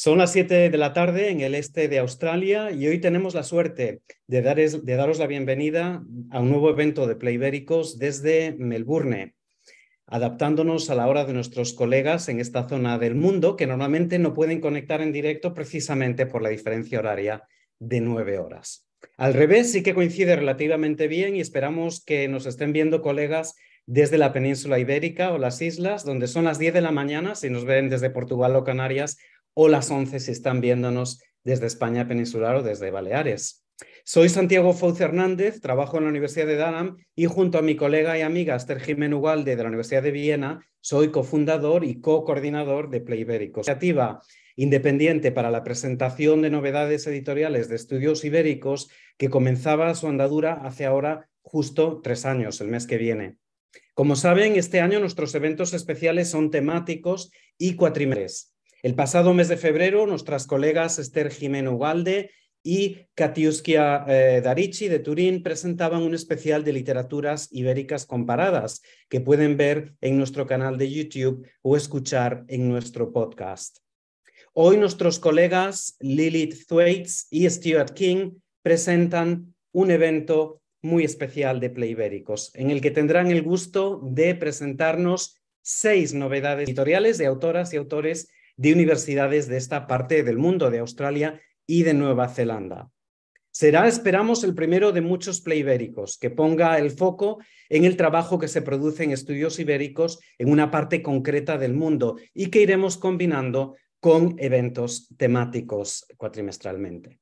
Son las 7 de la tarde en el este de Australia y hoy tenemos la suerte de, de daros la bienvenida a un nuevo evento de Playbéricos desde Melbourne, adaptándonos a la hora de nuestros colegas en esta zona del mundo que normalmente no pueden conectar en directo precisamente por la diferencia horaria de nueve horas. Al revés, sí que coincide relativamente bien y esperamos que nos estén viendo colegas desde la península ibérica o las islas, donde son las 10 de la mañana, si nos ven desde Portugal o Canarias, o las 11 si están viéndonos desde España peninsular o desde Baleares. Soy Santiago Fouz Hernández, trabajo en la Universidad de Durham y junto a mi colega y amiga Esther Jiménez Ugalde de la Universidad de Viena, soy cofundador y co-coordinador de Playbéricos, iniciativa independiente para la presentación de novedades editoriales de estudios ibéricos que comenzaba su andadura hace ahora justo tres años, el mes que viene. Como saben, este año nuestros eventos especiales son temáticos y cuatrimestrales. El pasado mes de febrero, nuestras colegas Esther Jimeno Ugalde y Katiuskia eh, Darici de Turín presentaban un especial de literaturas ibéricas comparadas que pueden ver en nuestro canal de YouTube o escuchar en nuestro podcast. Hoy nuestros colegas Lilith Thwaites y Stuart King presentan un evento muy especial de Play Ibéricos, en el que tendrán el gusto de presentarnos seis novedades editoriales de autoras y autores de universidades de esta parte del mundo, de Australia y de Nueva Zelanda. Será, esperamos, el primero de muchos play ibéricos que ponga el foco en el trabajo que se produce en estudios ibéricos en una parte concreta del mundo y que iremos combinando con eventos temáticos cuatrimestralmente.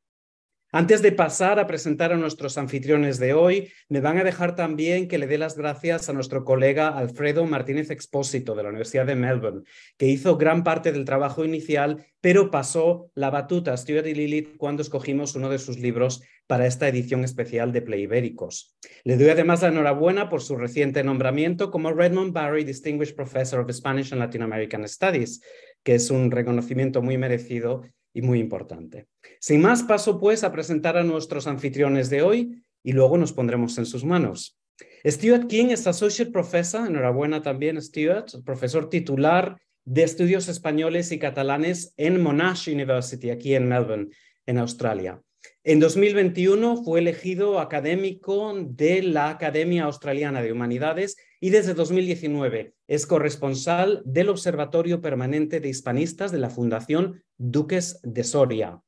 Antes de pasar a presentar a nuestros anfitriones de hoy, me van a dejar también que le dé las gracias a nuestro colega Alfredo Martínez Expósito de la Universidad de Melbourne, que hizo gran parte del trabajo inicial, pero pasó la batuta a Stuart y Lilith cuando escogimos uno de sus libros para esta edición especial de Play Ibéricos. Le doy además la enhorabuena por su reciente nombramiento como Redmond Barry Distinguished Professor of Spanish and Latin American Studies, que es un reconocimiento muy merecido y muy importante. Sin más, paso pues a presentar a nuestros anfitriones de hoy y luego nos pondremos en sus manos. Stuart King es Associate Professor, enhorabuena también Stuart, profesor titular de estudios españoles y catalanes en Monash University, aquí en Melbourne, en Australia. En 2021 fue elegido académico de la Academia Australiana de Humanidades y desde 2019 es corresponsal del Observatorio Permanente de Hispanistas de la Fundación Duques de Soria.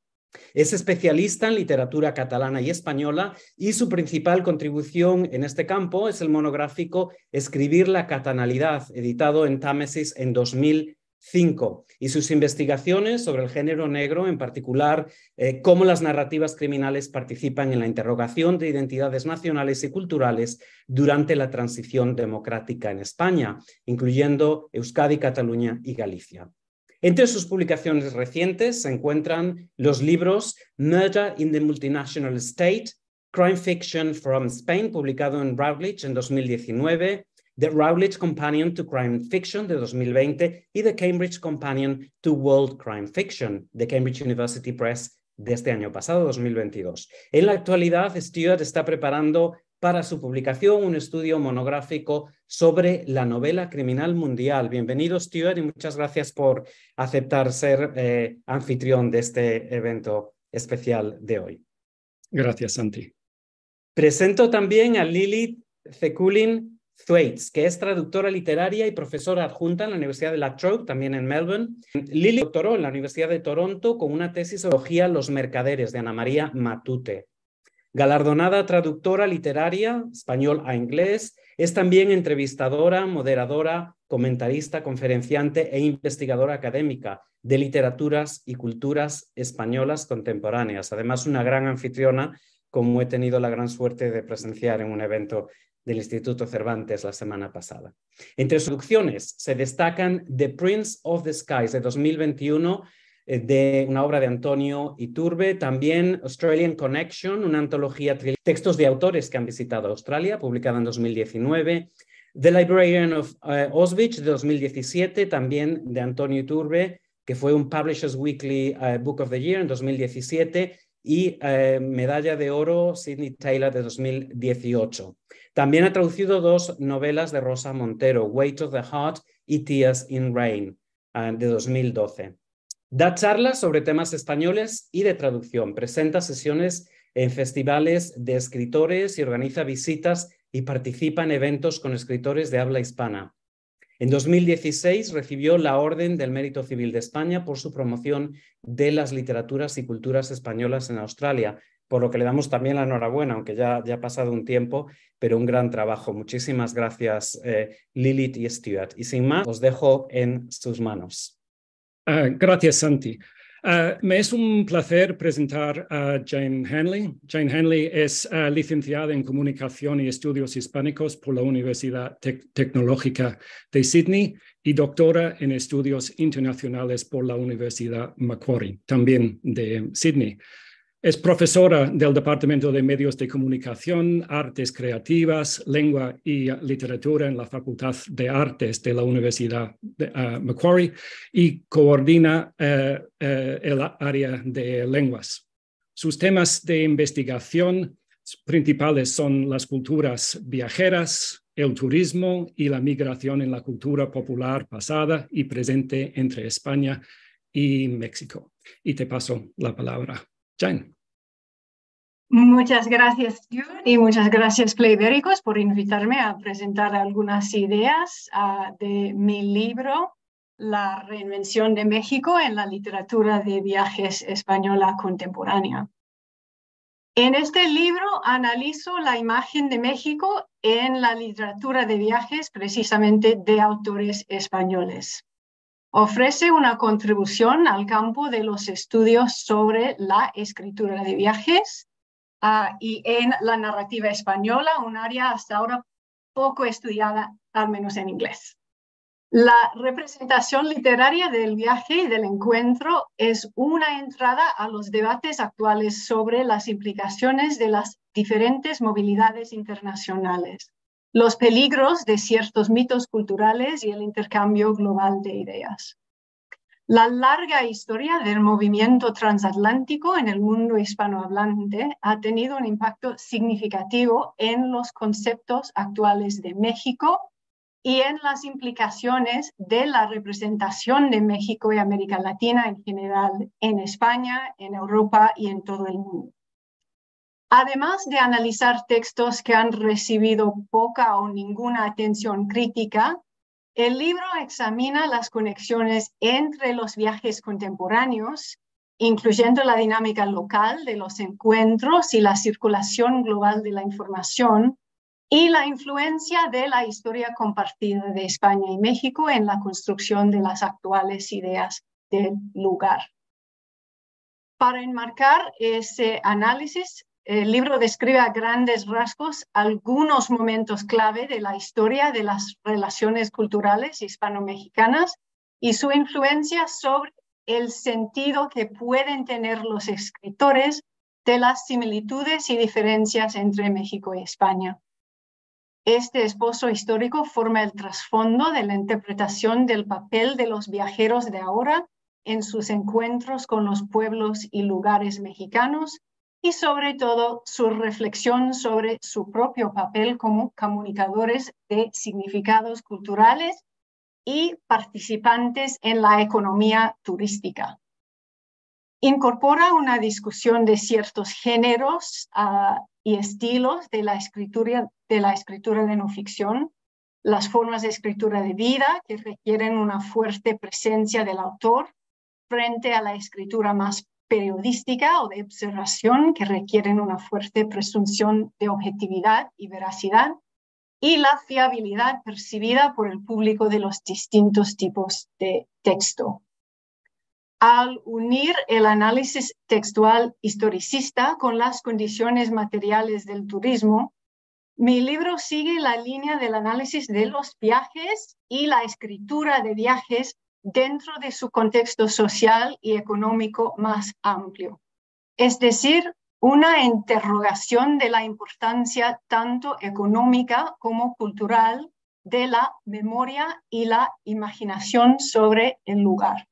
Es especialista en literatura catalana y española y su principal contribución en este campo es el monográfico Escribir la catalanidad, editado en Támesis en 2000 Cinco, y sus investigaciones sobre el género negro, en particular eh, cómo las narrativas criminales participan en la interrogación de identidades nacionales y culturales durante la transición democrática en España, incluyendo Euskadi, Cataluña y Galicia. Entre sus publicaciones recientes se encuentran los libros Murder in the Multinational State, Crime Fiction from Spain, publicado en Routledge en 2019, The Routledge Companion to Crime Fiction de 2020 y The Cambridge Companion to World Crime Fiction de Cambridge University Press de este año pasado, 2022. En la actualidad, Stewart está preparando para su publicación un estudio monográfico sobre la novela criminal mundial. Bienvenido, Stuart, y muchas gracias por aceptar ser eh, anfitrión de este evento especial de hoy. Gracias, Santi. Presento también a Lilith Zekulin Thwaites, que es traductora literaria y profesora adjunta en la Universidad de La Trobe, también en Melbourne. Lily doctoró en la Universidad de Toronto con una tesis sobre Los Mercaderes de Ana María Matute. Galardonada traductora literaria, español a inglés, es también entrevistadora, moderadora, comentarista, conferenciante e investigadora académica de literaturas y culturas españolas contemporáneas. Además, una gran anfitriona, como he tenido la gran suerte de presenciar en un evento del Instituto Cervantes la semana pasada. Entre sus producciones se destacan The Prince of the Skies de 2021, eh, de una obra de Antonio Iturbe, también Australian Connection, una antología textos de autores que han visitado Australia, publicada en 2019, The Librarian of uh, Auschwitz de 2017, también de Antonio Iturbe, que fue un Publishers Weekly uh, Book of the Year en 2017, y uh, medalla de oro Sidney Taylor de 2018. También ha traducido dos novelas de Rosa Montero, Weight of the Heart y Tears in Rain, ah, de 2012. Da charlas sobre temas españoles y de traducción, presenta sesiones en festivales de escritores y organiza visitas y participa en eventos con escritores de habla hispana. En 2016 recibió la Orden del Mérito Civil de España por su promoción de las literaturas y culturas españolas en Australia, por lo que le damos también la enhorabuena, aunque ya, ya ha pasado un tiempo, pero un gran trabajo. Muchísimas gracias, eh, Lilith y Stuart. Y sin más, os dejo en sus manos. Ah, gracias, Santi. Uh, me es un placer presentar a Jane Hanley. Jane Hanley es uh, licenciada en Comunicación y Estudios Hispánicos por la Universidad Te Tecnológica de Sydney y doctora en Estudios Internacionales por la Universidad Macquarie, también de Sydney. Es profesora del Departamento de Medios de Comunicación, Artes Creativas, Lengua y Literatura en la Facultad de Artes de la Universidad de uh, Macquarie y coordina uh, uh, el área de lenguas. Sus temas de investigación principales son las culturas viajeras, el turismo y la migración en la cultura popular pasada y presente entre España y México. Y te paso la palabra. Muchas gracias, y muchas gracias, Playbéricos, por invitarme a presentar algunas ideas uh, de mi libro, La reinvención de México en la literatura de viajes española contemporánea. En este libro analizo la imagen de México en la literatura de viajes precisamente de autores españoles ofrece una contribución al campo de los estudios sobre la escritura de viajes uh, y en la narrativa española, un área hasta ahora poco estudiada, al menos en inglés. La representación literaria del viaje y del encuentro es una entrada a los debates actuales sobre las implicaciones de las diferentes movilidades internacionales los peligros de ciertos mitos culturales y el intercambio global de ideas. La larga historia del movimiento transatlántico en el mundo hispanohablante ha tenido un impacto significativo en los conceptos actuales de México y en las implicaciones de la representación de México y América Latina en general en España, en Europa y en todo el mundo. Además de analizar textos que han recibido poca o ninguna atención crítica, el libro examina las conexiones entre los viajes contemporáneos, incluyendo la dinámica local de los encuentros y la circulación global de la información, y la influencia de la historia compartida de España y México en la construcción de las actuales ideas del lugar. Para enmarcar ese análisis, el libro describe a grandes rasgos algunos momentos clave de la historia de las relaciones culturales hispano-mexicanas y su influencia sobre el sentido que pueden tener los escritores de las similitudes y diferencias entre México y España. Este esposo histórico forma el trasfondo de la interpretación del papel de los viajeros de ahora en sus encuentros con los pueblos y lugares mexicanos y sobre todo su reflexión sobre su propio papel como comunicadores de significados culturales y participantes en la economía turística. Incorpora una discusión de ciertos géneros uh, y estilos de la, escritura, de la escritura de no ficción, las formas de escritura de vida que requieren una fuerte presencia del autor frente a la escritura más periodística o de observación que requieren una fuerte presunción de objetividad y veracidad y la fiabilidad percibida por el público de los distintos tipos de texto. Al unir el análisis textual historicista con las condiciones materiales del turismo, mi libro sigue la línea del análisis de los viajes y la escritura de viajes dentro de su contexto social y económico más amplio. Es decir, una interrogación de la importancia tanto económica como cultural de la memoria y la imaginación sobre el lugar.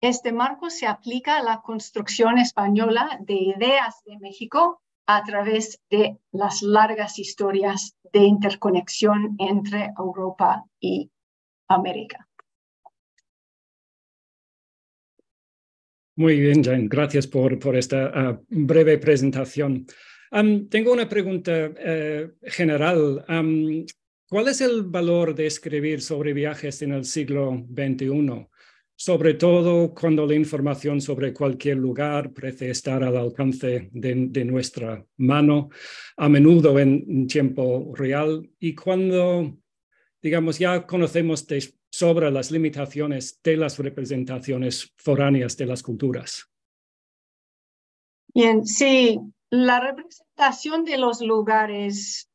Este marco se aplica a la construcción española de ideas de México a través de las largas historias de interconexión entre Europa y América. Muy bien, Jane. Gracias por, esta ah, breve presentación. tengo una pregunta eh, general. ¿Cuál es el valor de escribir sobre viajes en el siglo XXI? Sobre todo cuando la información sobre cualquier lugar parece estar al alcance de, nuestra mano, a menudo en tiempo real, y cuando, digamos, ya conocemos sobre las limitaciones de las representaciones foráneas de las culturas. Bien, sí, la representación de los lugares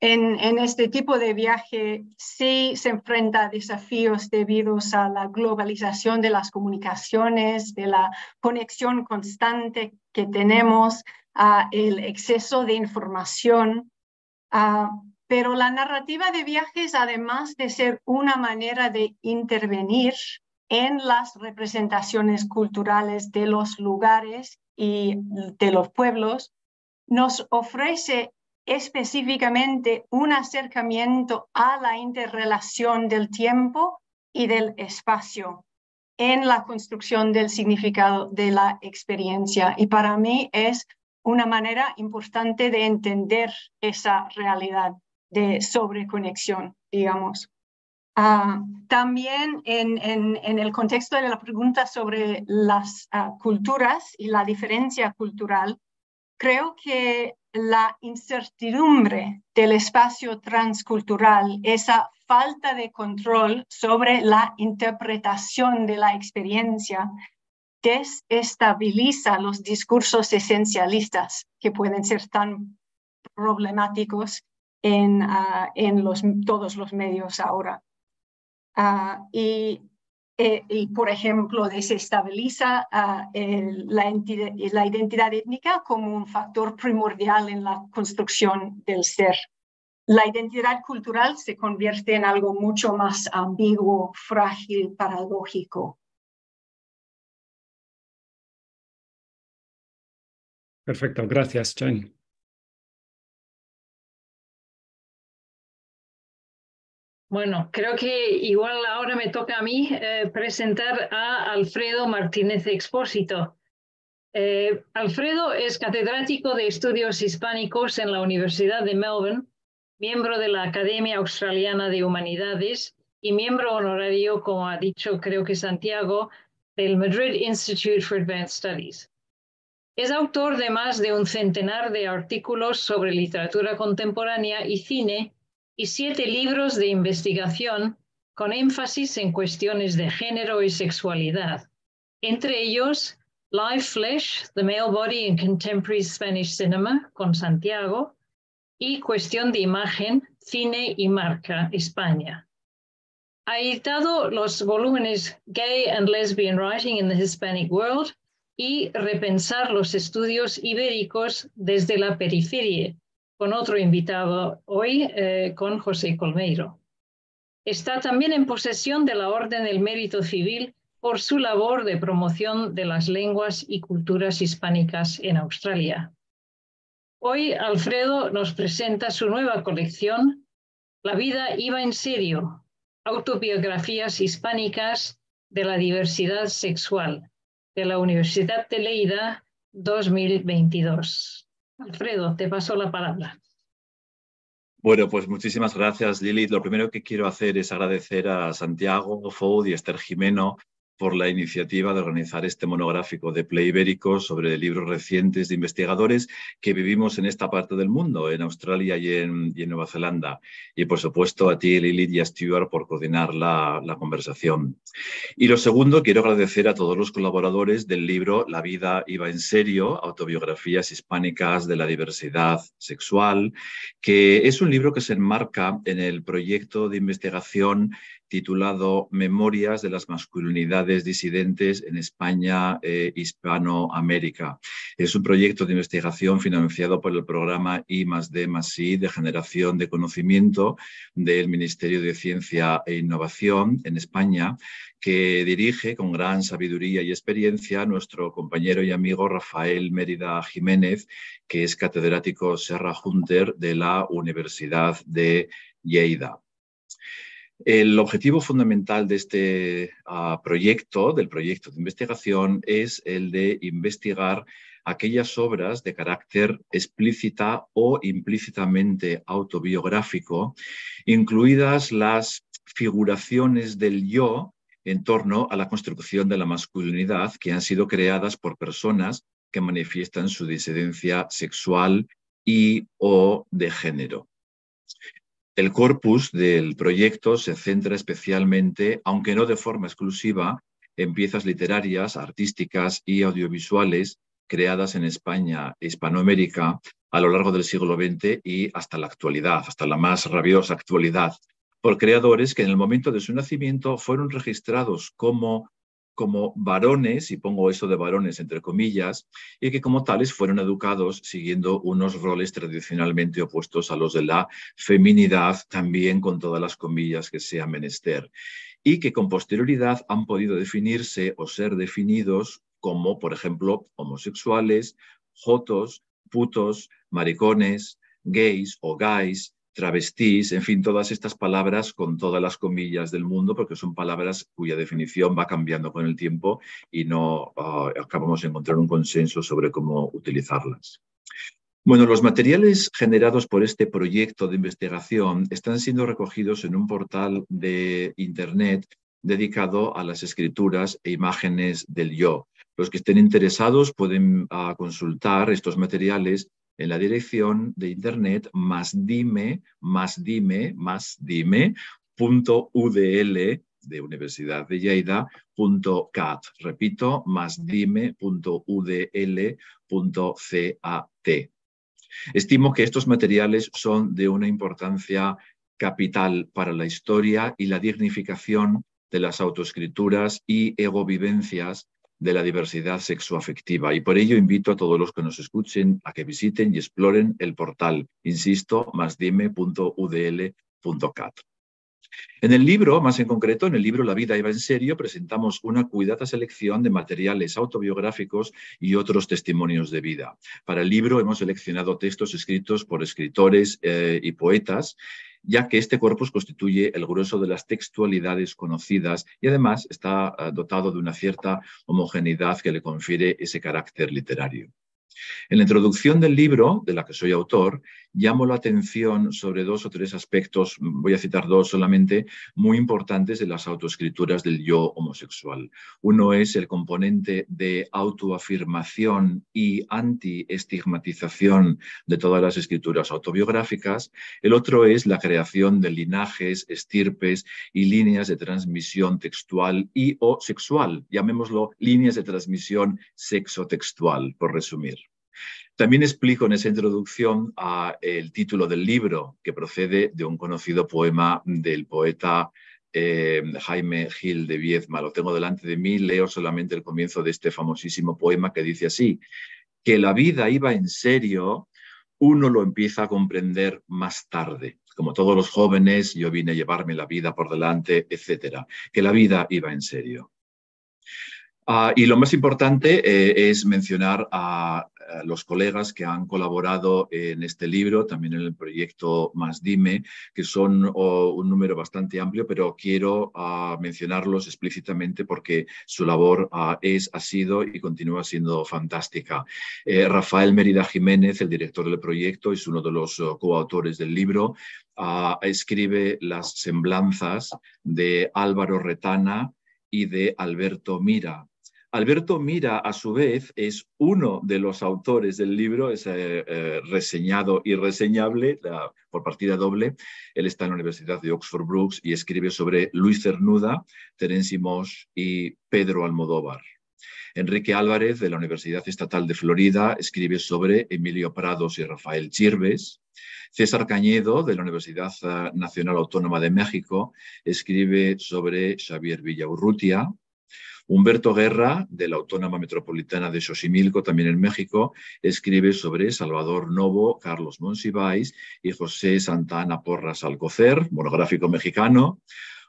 en, este tipo de viaje sí se enfrenta a desafíos debidos a la globalización de las comunicaciones, de la conexión constante que tenemos, a el exceso de información. Pero la narrativa de viajes, además de ser una manera de intervenir en las representaciones culturales de los lugares y de los pueblos, nos ofrece específicamente un acercamiento a la interrelación del tiempo y del espacio en la construcción del significado de la experiencia. Y para mí es una manera importante de entender esa realidad de sobreconexión, digamos. Ah, también en, el contexto de la pregunta sobre las ah, culturas y la diferencia cultural, creo que la incertidumbre del espacio transcultural, esa falta de control sobre la interpretación de la experiencia, desestabiliza los discursos esencialistas que pueden ser tan problemáticos en, ah, en los, todos los medios ahora. Ah, y eh, y, por ejemplo, desestabiliza ah, la, la, identidad étnica como un factor primordial en la construcción del ser. La identidad cultural se convierte en algo mucho más ambiguo, frágil, paradójico. Perfecto, gracias, Jane. Bueno, creo que igual ahora me toca a mí eh, presentar a Alfredo Martínez Expósito. Eh, Alfredo es catedrático de estudios hispánicos en la Universidad de Melbourne, miembro de la Academia Australiana de Humanidades y miembro honorario, como ha dicho creo que Santiago, del Madrid Institute for Advanced Studies. Es autor de más de un centenar de artículos sobre literatura contemporánea y cine y siete libros de investigación con énfasis en cuestiones de género y sexualidad, entre ellos Live Flesh, The Male Body in Contemporary Spanish Cinema, con Santiago, y Cuestión de Imagen, Cine y Marca, España. Ha editado los volúmenes Gay and Lesbian Writing in the Hispanic World y Repensar los estudios ibéricos desde la periferia, con otro invitado hoy, eh, con José Colmeiro. Está también en posesión de la Orden del Mérito Civil por su labor de promoción de las lenguas y culturas hispánicas en Australia. Hoy Alfredo nos presenta su nueva colección, La vida iba en serio, autobiografías hispánicas de la diversidad sexual, de la Universidad de Leida 2022. Alfredo, te paso la palabra. Bueno, pues muchísimas gracias, Lilith. Lo primero que quiero hacer es agradecer a Santiago Foud y Esther Jimeno por la iniciativa de organizar este monográfico de Play Ibérico sobre libros recientes de investigadores que vivimos en esta parte del mundo, en Australia y en, Nueva Zelanda. Y por supuesto a ti, Lilith y a Stuart por coordinar la, la conversación. Y lo segundo, quiero agradecer a todos los colaboradores del libro La vida iba en serio, autobiografías hispánicas de la diversidad sexual, que es un libro que se enmarca en el proyecto de investigación titulado Memorias de las masculinidades disidentes en España e Hispanoamérica. Es un proyecto de investigación financiado por el programa I D I de generación de conocimiento del Ministerio de Ciencia e Innovación en España, que dirige con gran sabiduría y experiencia nuestro compañero y amigo Rafael Mérida Jiménez, que es catedrático Serra Hunter de la Universidad de Lleida. El objetivo fundamental de este ah, proyecto, del proyecto de investigación, es el de investigar aquellas obras de carácter explícita o implícitamente autobiográfico, incluidas las figuraciones del yo en torno a la construcción de la masculinidad que han sido creadas por personas que manifiestan su disidencia sexual y o de género. El corpus del proyecto se centra especialmente, aunque no de forma exclusiva, en piezas literarias, artísticas y audiovisuales creadas en España e Hispanoamérica a lo largo del siglo XX y hasta la actualidad, hasta la más rabiosa actualidad, por creadores que en el momento de su nacimiento fueron registrados como como varones, y pongo eso de varones entre comillas, y que como tales fueron educados siguiendo unos roles tradicionalmente opuestos a los de la feminidad, también con todas las comillas que sea menester, y que con posterioridad han podido definirse o ser definidos como, por ejemplo, homosexuales, jotos, putos, maricones, gays o gays, travestís, en fin, todas estas palabras con todas las comillas del mundo, porque son palabras cuya definición va cambiando con el tiempo y no ah, acabamos de encontrar un consenso sobre cómo utilizarlas. Bueno, los materiales generados por este proyecto de investigación están siendo recogidos en un portal de Internet dedicado a las escrituras e imágenes del yo. Los que estén interesados pueden ah, consultar estos materiales en la dirección de internet más dime, más dime, más dime, punto udl de Universidad de Lleida, punto cat. Repito, más dime, punto udl, punto cat. Estimo que estos materiales son de una importancia capital para la historia y la dignificación de las autoescrituras y egovivencias de la diversidad sexoafectiva y por ello invito a todos los que nos escuchen a que visiten y exploren el portal, insisto. En el libro, más en concreto, en el libro La vida iba en serio, presentamos una cuidada selección de materiales autobiográficos y otros testimonios de vida. Para el libro hemos seleccionado textos escritos por escritores eh, y poetas ya que este corpus constituye el grueso de las textualidades conocidas y además está eh, dotado de una cierta homogeneidad que le confiere ese carácter literario. En la introducción del libro, de la que soy autor, llamo la atención sobre dos o tres aspectos, voy a citar dos solamente, muy importantes de las autoescrituras del yo homosexual. Uno es el componente de autoafirmación y anti-estigmatización de todas las escrituras autobiográficas. El otro es la creación de linajes, estirpes y líneas de transmisión textual y o sexual, llamémoslo líneas de transmisión sexotextual, por resumir. También explico en esa introducción el título del libro, que procede de un conocido poema del poeta eh, Jaime Gil de Viezma. Lo tengo delante de mí, leo solamente el comienzo de este famosísimo poema que dice así, que la vida iba en serio, uno lo empieza a comprender más tarde. Como todos los jóvenes, yo vine a llevarme la vida por delante, etcétera. Que la vida iba en serio. Ah, y lo más importante eh, es mencionar a los colegas que han colaborado en este libro, también en el proyecto Más Dime, que son un número bastante amplio, pero quiero ah, mencionarlos explícitamente porque su labor ah, es, ha sido y continúa siendo fantástica. Eh, Rafael Mérida Jiménez, el director del proyecto, es uno de los oh, coautores del libro. escribe las semblanzas de Álvaro Retana y de Alberto Mira, Alberto Mira, a su vez, es uno de los autores del libro, es eh, eh, reseñado y reseñable por partida doble. Él está en la Universidad de Oxford Brooks y escribe sobre Luis Cernuda, Terence Mosch y Pedro Almodóvar. Enrique Álvarez, de la Universidad Estatal de Florida, escribe sobre Emilio Prados y Rafael Chirves. César Cañedo, de la Universidad eh, Nacional Autónoma de México, escribe sobre Xavier Villaurrutia. Humberto Guerra, de la Autónoma Metropolitana de Xochimilco, también en México, escribe sobre Salvador Novo, Carlos Monsiváis y José Santana Porras Alcocer, monográfico mexicano.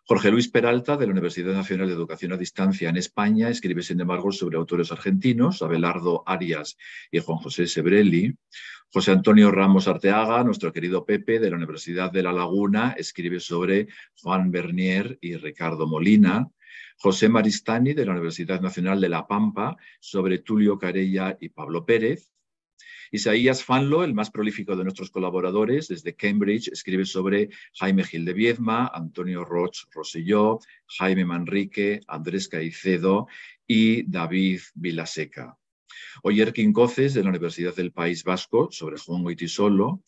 Jorge Luis Peralta, de la Universidad Nacional de Educación a Distancia en España, escribe, sin embargo, sobre autores argentinos, Abelardo Arias y Juan José Sebrelli. José Antonio Ramos Arteaga, nuestro querido Pepe de la Universidad de La Laguna, escribe sobre Juan Bernier y Ricardo Molina. José Maristani de la Universidad Nacional de La Pampa sobre Tulio Carella y Pablo Pérez. Isaías Fanlo, el más prolífico de nuestros colaboradores, desde Cambridge, escribe sobre Jaime Gil de Viedma, Antonio Roch Roselló, Jaime Manrique, Andrés Caicedo y David Vilaseca. Oyer Quincoces, de la Universidad del País Vasco, sobre Juan Goitisolo,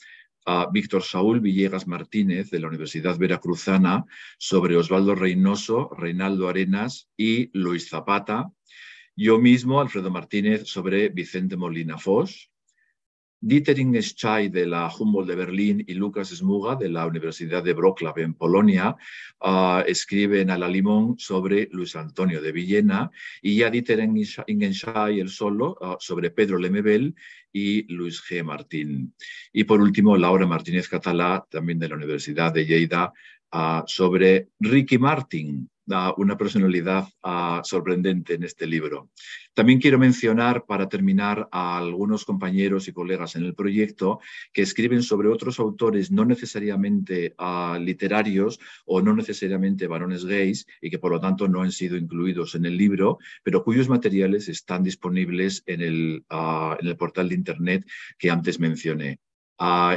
a Víctor Saúl Villegas Martínez, de la Universidad Veracruzana, sobre Osvaldo Reynoso, Reinaldo Arenas y Luis Zapata. Yo mismo, Alfredo Martínez, sobre Vicente Molina Foz. Dietering Schei de la Humboldt de Berlín y Lucas Smuga de la Universidad de Wrocław en Polonia uh, escriben a la limón sobre Luis Antonio de Villena y ya Dietering Ingenschei el solo uh, sobre Pedro Lemebel y Luis G. Martín. Y por último, Laura Martínez Catalá, también de la Universidad de Lleida, uh, sobre Ricky Martin, una personalidad uh, sorprendente en este libro. También quiero mencionar, para terminar, a algunos compañeros y colegas en el proyecto que escriben sobre otros autores no necesariamente uh, literarios o no necesariamente varones gays y que por lo tanto no han sido incluidos en el libro, pero cuyos materiales están disponibles en el, uh, en el portal de Internet que antes mencioné.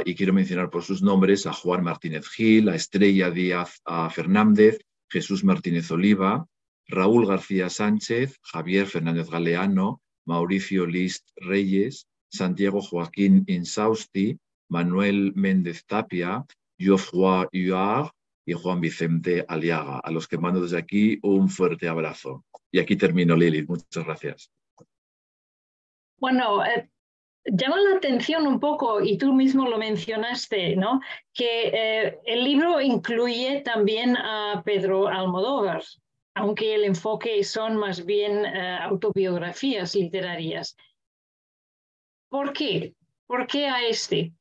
Y quiero mencionar por sus nombres a Juan Martínez Gil, a Estrella Díaz a Fernández, Jesús Martínez Oliva, Raúl García Sánchez, Javier Fernández Galeano, Mauricio List Reyes, Santiago Joaquín Insausti, Manuel Méndez Tapia, Geoffroy Huard y Juan Vicente Aliaga, a los que mando desde aquí un fuerte abrazo. Y aquí termino, Lili. Muchas gracias. Bueno, eh, llama la atención un poco, y tú mismo lo mencionaste, ¿no? que eh, el libro incluye también a Pedro Almodóvar, aunque el enfoque son más bien eh, autobiografías literarias. ¿Por qué? ¿Por qué a este?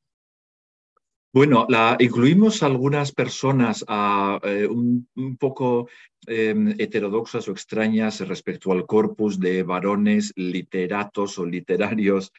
Bueno, incluimos algunas personas a, eh, un, poco eh, heterodoxas o extrañas respecto al corpus de varones literatos o literarios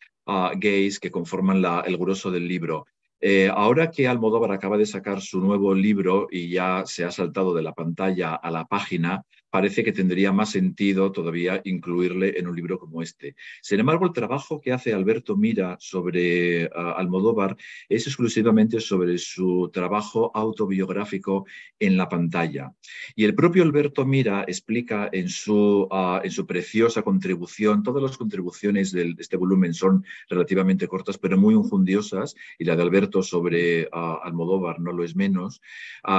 gays que conforman la, el grueso del libro. Eh, ahora que Almodóvar acaba de sacar su nuevo libro y ya se ha saltado de la pantalla a la página, parece que tendría más sentido todavía incluirle en un libro como este. Sin embargo, el trabajo que hace Alberto Mira sobre uh, Almodóvar es exclusivamente sobre su trabajo autobiográfico en la pantalla. Y el propio Alberto Mira explica en su, uh, en su preciosa contribución, todas las contribuciones de este volumen son relativamente cortas, pero muy injundiosas, y la de Alberto sobre uh, Almodóvar no lo es menos,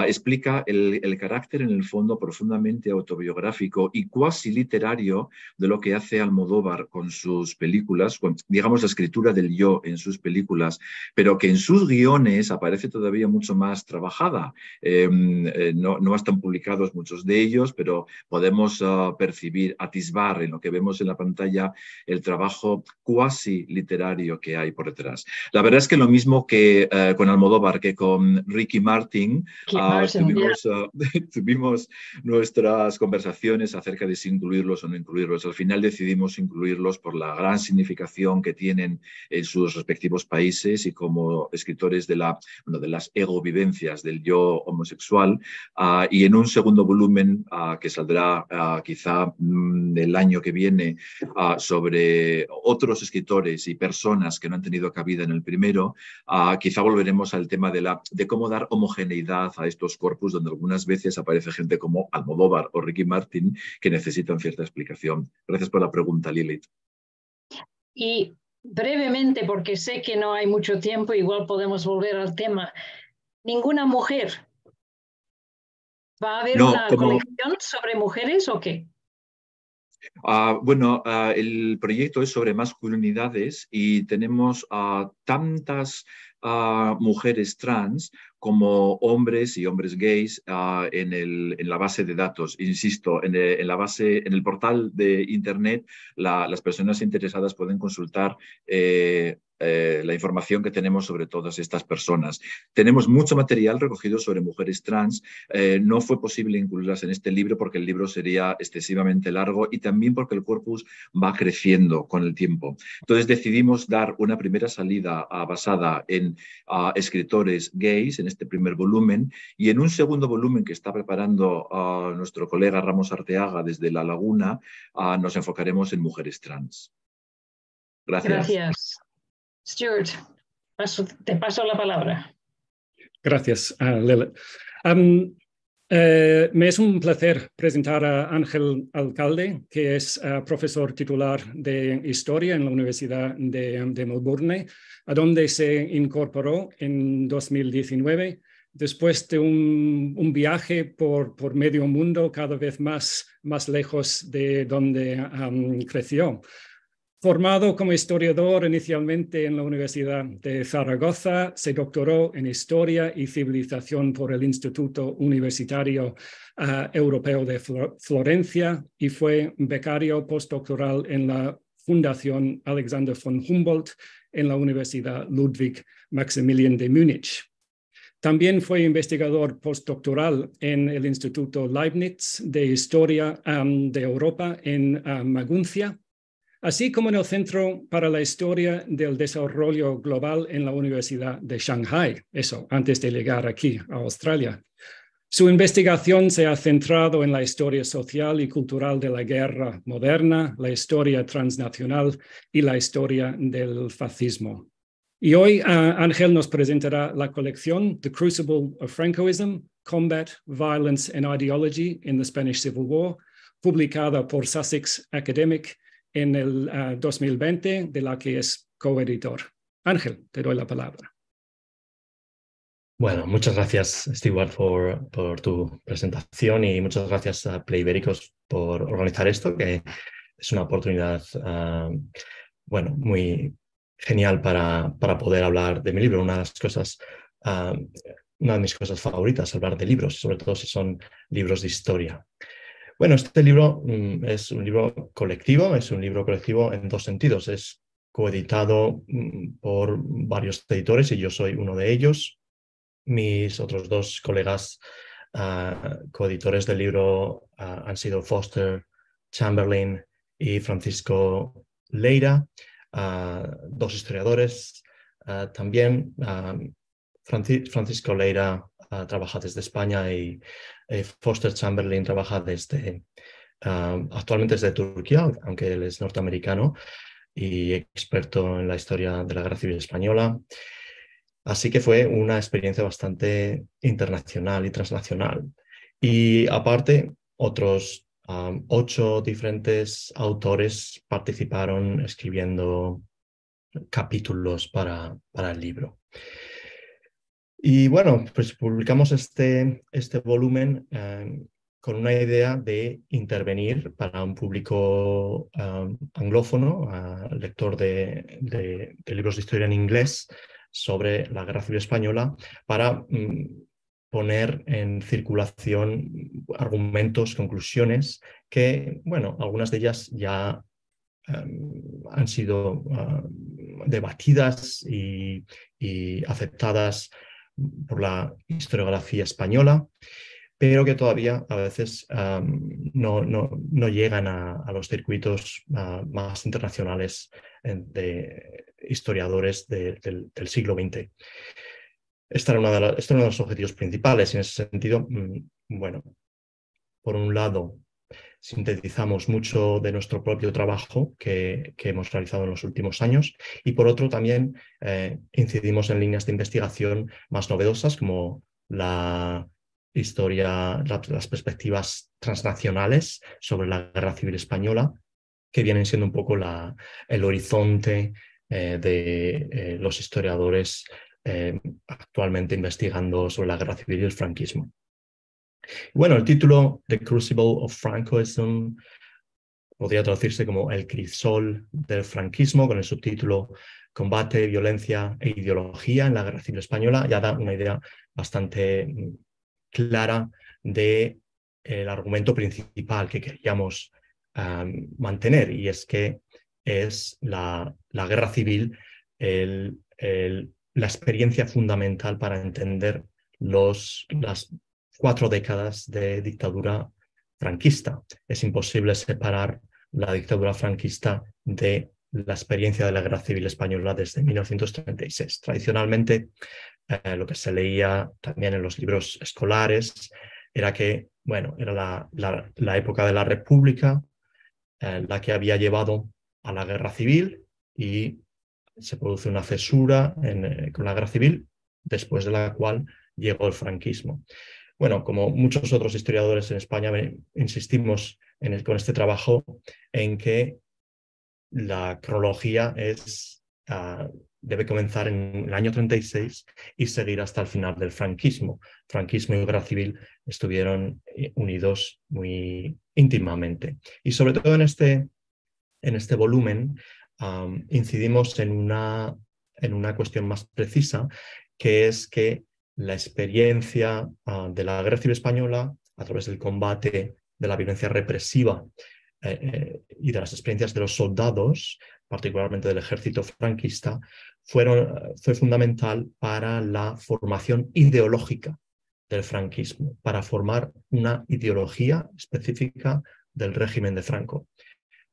explica el, el carácter en el fondo profundamente autobiográfico biográfico y cuasi literario de lo que hace Almodóvar con sus películas, con, digamos la escritura del yo en sus películas, pero que en sus guiones aparece todavía mucho más trabajada. Eh, eh, no, no, están publicados muchos de ellos, pero podemos uh, percibir, atisbar en lo que vemos en la pantalla el trabajo cuasi literario que hay por detrás. La verdad es que lo mismo que uh, con Almodóvar que con Ricky Martin, uh, tuvimos, tuvimos nuestras conversaciones acerca de si incluirlos o no incluirlos. Al final decidimos incluirlos por la gran significación que tienen en sus respectivos países y como escritores de, la, bueno, de las egovivencias del yo homosexual. Uh, y en un segundo volumen uh, que saldrá uh, quizá mm, el año que viene sobre otros escritores y personas que no han tenido cabida en el primero, quizá volveremos al tema de, la, de cómo dar homogeneidad a estos corpus donde algunas veces aparece gente como Almodóvar o Ricky Martin que necesitan cierta explicación. Gracias por la pregunta, Lilith. Y brevemente, porque sé que no hay mucho tiempo, igual podemos volver al tema. ¿Ninguna mujer? ¿Va a haber no, una como... colección sobre mujeres o qué? Uh, bueno, uh, el proyecto es sobre masculinidades y tenemos uh, tantas mujeres trans como hombres y hombres gays uh, en, el, en, la base de datos. Insisto, en, el, en, la base, en el portal de Internet, la, las personas interesadas pueden consultar eh, eh, la información que tenemos sobre todas estas personas. Tenemos mucho material recogido sobre mujeres trans. Eh, no fue posible incluirlas en este libro porque el libro sería excesivamente largo y también porque el corpus va creciendo con el tiempo. Entonces decidimos dar una primera salida ah, basada en ah, escritores gays en este primer volumen y en un segundo volumen que está preparando ah, nuestro colega Ramos Arteaga desde La Laguna, nos enfocaremos en mujeres trans. Gracias. Gracias. Stuart, te paso la palabra. Gracias, uh, eh, me es un placer presentar a Ángel Alcalde, que es uh, profesor titular de Historia en la Universidad de, Melbourne, a donde se incorporó en 2019 después de un, viaje por, por, medio mundo cada vez más, más lejos de donde um, creció. Formado como historiador inicialmente en la Universidad de Zaragoza, se doctoró en Historia y Civilización por el Instituto Universitario ah, Europeo de Florencia y fue becario postdoctoral en la Fundación Alexander von Humboldt en la Universidad Ludwig Maximilian de Múnich. También fue investigador postdoctoral en el Instituto Leibniz de Historia de Europa en uh, Maguncia así como en el Centro para la Historia del Desarrollo Global en la Universidad de Shanghai, eso antes de llegar aquí a Australia. Su investigación se ha centrado en la historia social y cultural de la guerra moderna, la historia transnacional y la historia del fascismo. Y hoy ah, Ángel nos presentará la colección The Crucible of Francoism, Combat, Violence and Ideology in the Spanish Civil War, publicada por Sussex Academic en el 2020, ah, de la que es coeditor. Ángel, te doy la palabra. Bueno, muchas gracias, Stewart, por, tu presentación y muchas gracias a Playbéricos por organizar esto, que es una oportunidad, ah, bueno, muy genial para, para poder hablar de mi libro. Una de las cosas, ah, una de mis cosas favoritas, hablar de libros, sobre todo si son libros de historia. Bueno, este libro mm, es un libro colectivo, es un libro colectivo en dos sentidos. Es coeditado mm, por varios editores y yo soy uno de ellos. Mis otros dos colegas ah, coeditores del libro ah, han sido Foster Chamberlain y Francisco Leira, ah, dos historiadores. también Francisco Leira trabaja desde España y eh, Foster Chamberlain trabaja desde, ah, actualmente desde Turquía, aunque él es norteamericano y experto en la historia de la Guerra Civil Española. Así que fue una experiencia bastante internacional y transnacional. Y aparte, otros ah, ocho diferentes autores participaron escribiendo capítulos para, para el libro. Y bueno, pues publicamos este, este volumen eh, con una idea de intervenir para un público eh, anglófono, lector de, libros de historia en inglés sobre la Guerra Civil Española, para mm, poner en circulación argumentos, conclusiones que, bueno, algunas de ellas ya em, han sido debatidas y aceptadas por la historiografía española, pero que todavía a veces no, no, llegan a, los circuitos más internacionales de historiadores del, siglo XX. Este era, este uno de los objetivos principales y en ese sentido, mm, bueno, por un lado, sintetizamos mucho de nuestro propio trabajo que, hemos realizado en los últimos años y por otro también eh, incidimos en líneas de investigación más novedosas como la historia, las perspectivas transnacionales sobre la guerra civil española, que vienen siendo un poco la, el horizonte eh, de eh, los historiadores actualmente investigando sobre la guerra civil y el franquismo. Bueno, el título The Crucible of Francoism podría traducirse como El crisol del franquismo, con el subtítulo Combate, violencia e ideología en la Guerra Civil Española. Ya da una idea bastante mm, clara del el argumento principal que queríamos mantener, y es que es la, la guerra civil la experiencia fundamental para entender los, las cuatro décadas de dictadura franquista. Es imposible separar la dictadura franquista de la experiencia de la guerra civil española desde 1936. Tradicionalmente, eh, lo que se leía también en los libros escolares era que, bueno, era la, la, época de la República eh, la que había llevado a la guerra civil y se produce una cesura eh, con la guerra civil, después de la cual llegó el franquismo. Bueno, como muchos otros historiadores en España, insistimos con este trabajo en que la cronología ah, debe comenzar en el año 36 y seguir hasta el final del franquismo. Franquismo y guerra civil estuvieron eh, unidos muy íntimamente. Y sobre todo en este, en este volumen incidimos en una, en una cuestión más precisa, que es que la experiencia ah, de la guerra civil española a través del combate de la violencia represiva eh, eh, y de las experiencias de los soldados, particularmente del ejército franquista, fueron, fue fundamental para la formación ideológica del franquismo, para formar una ideología específica del régimen de Franco.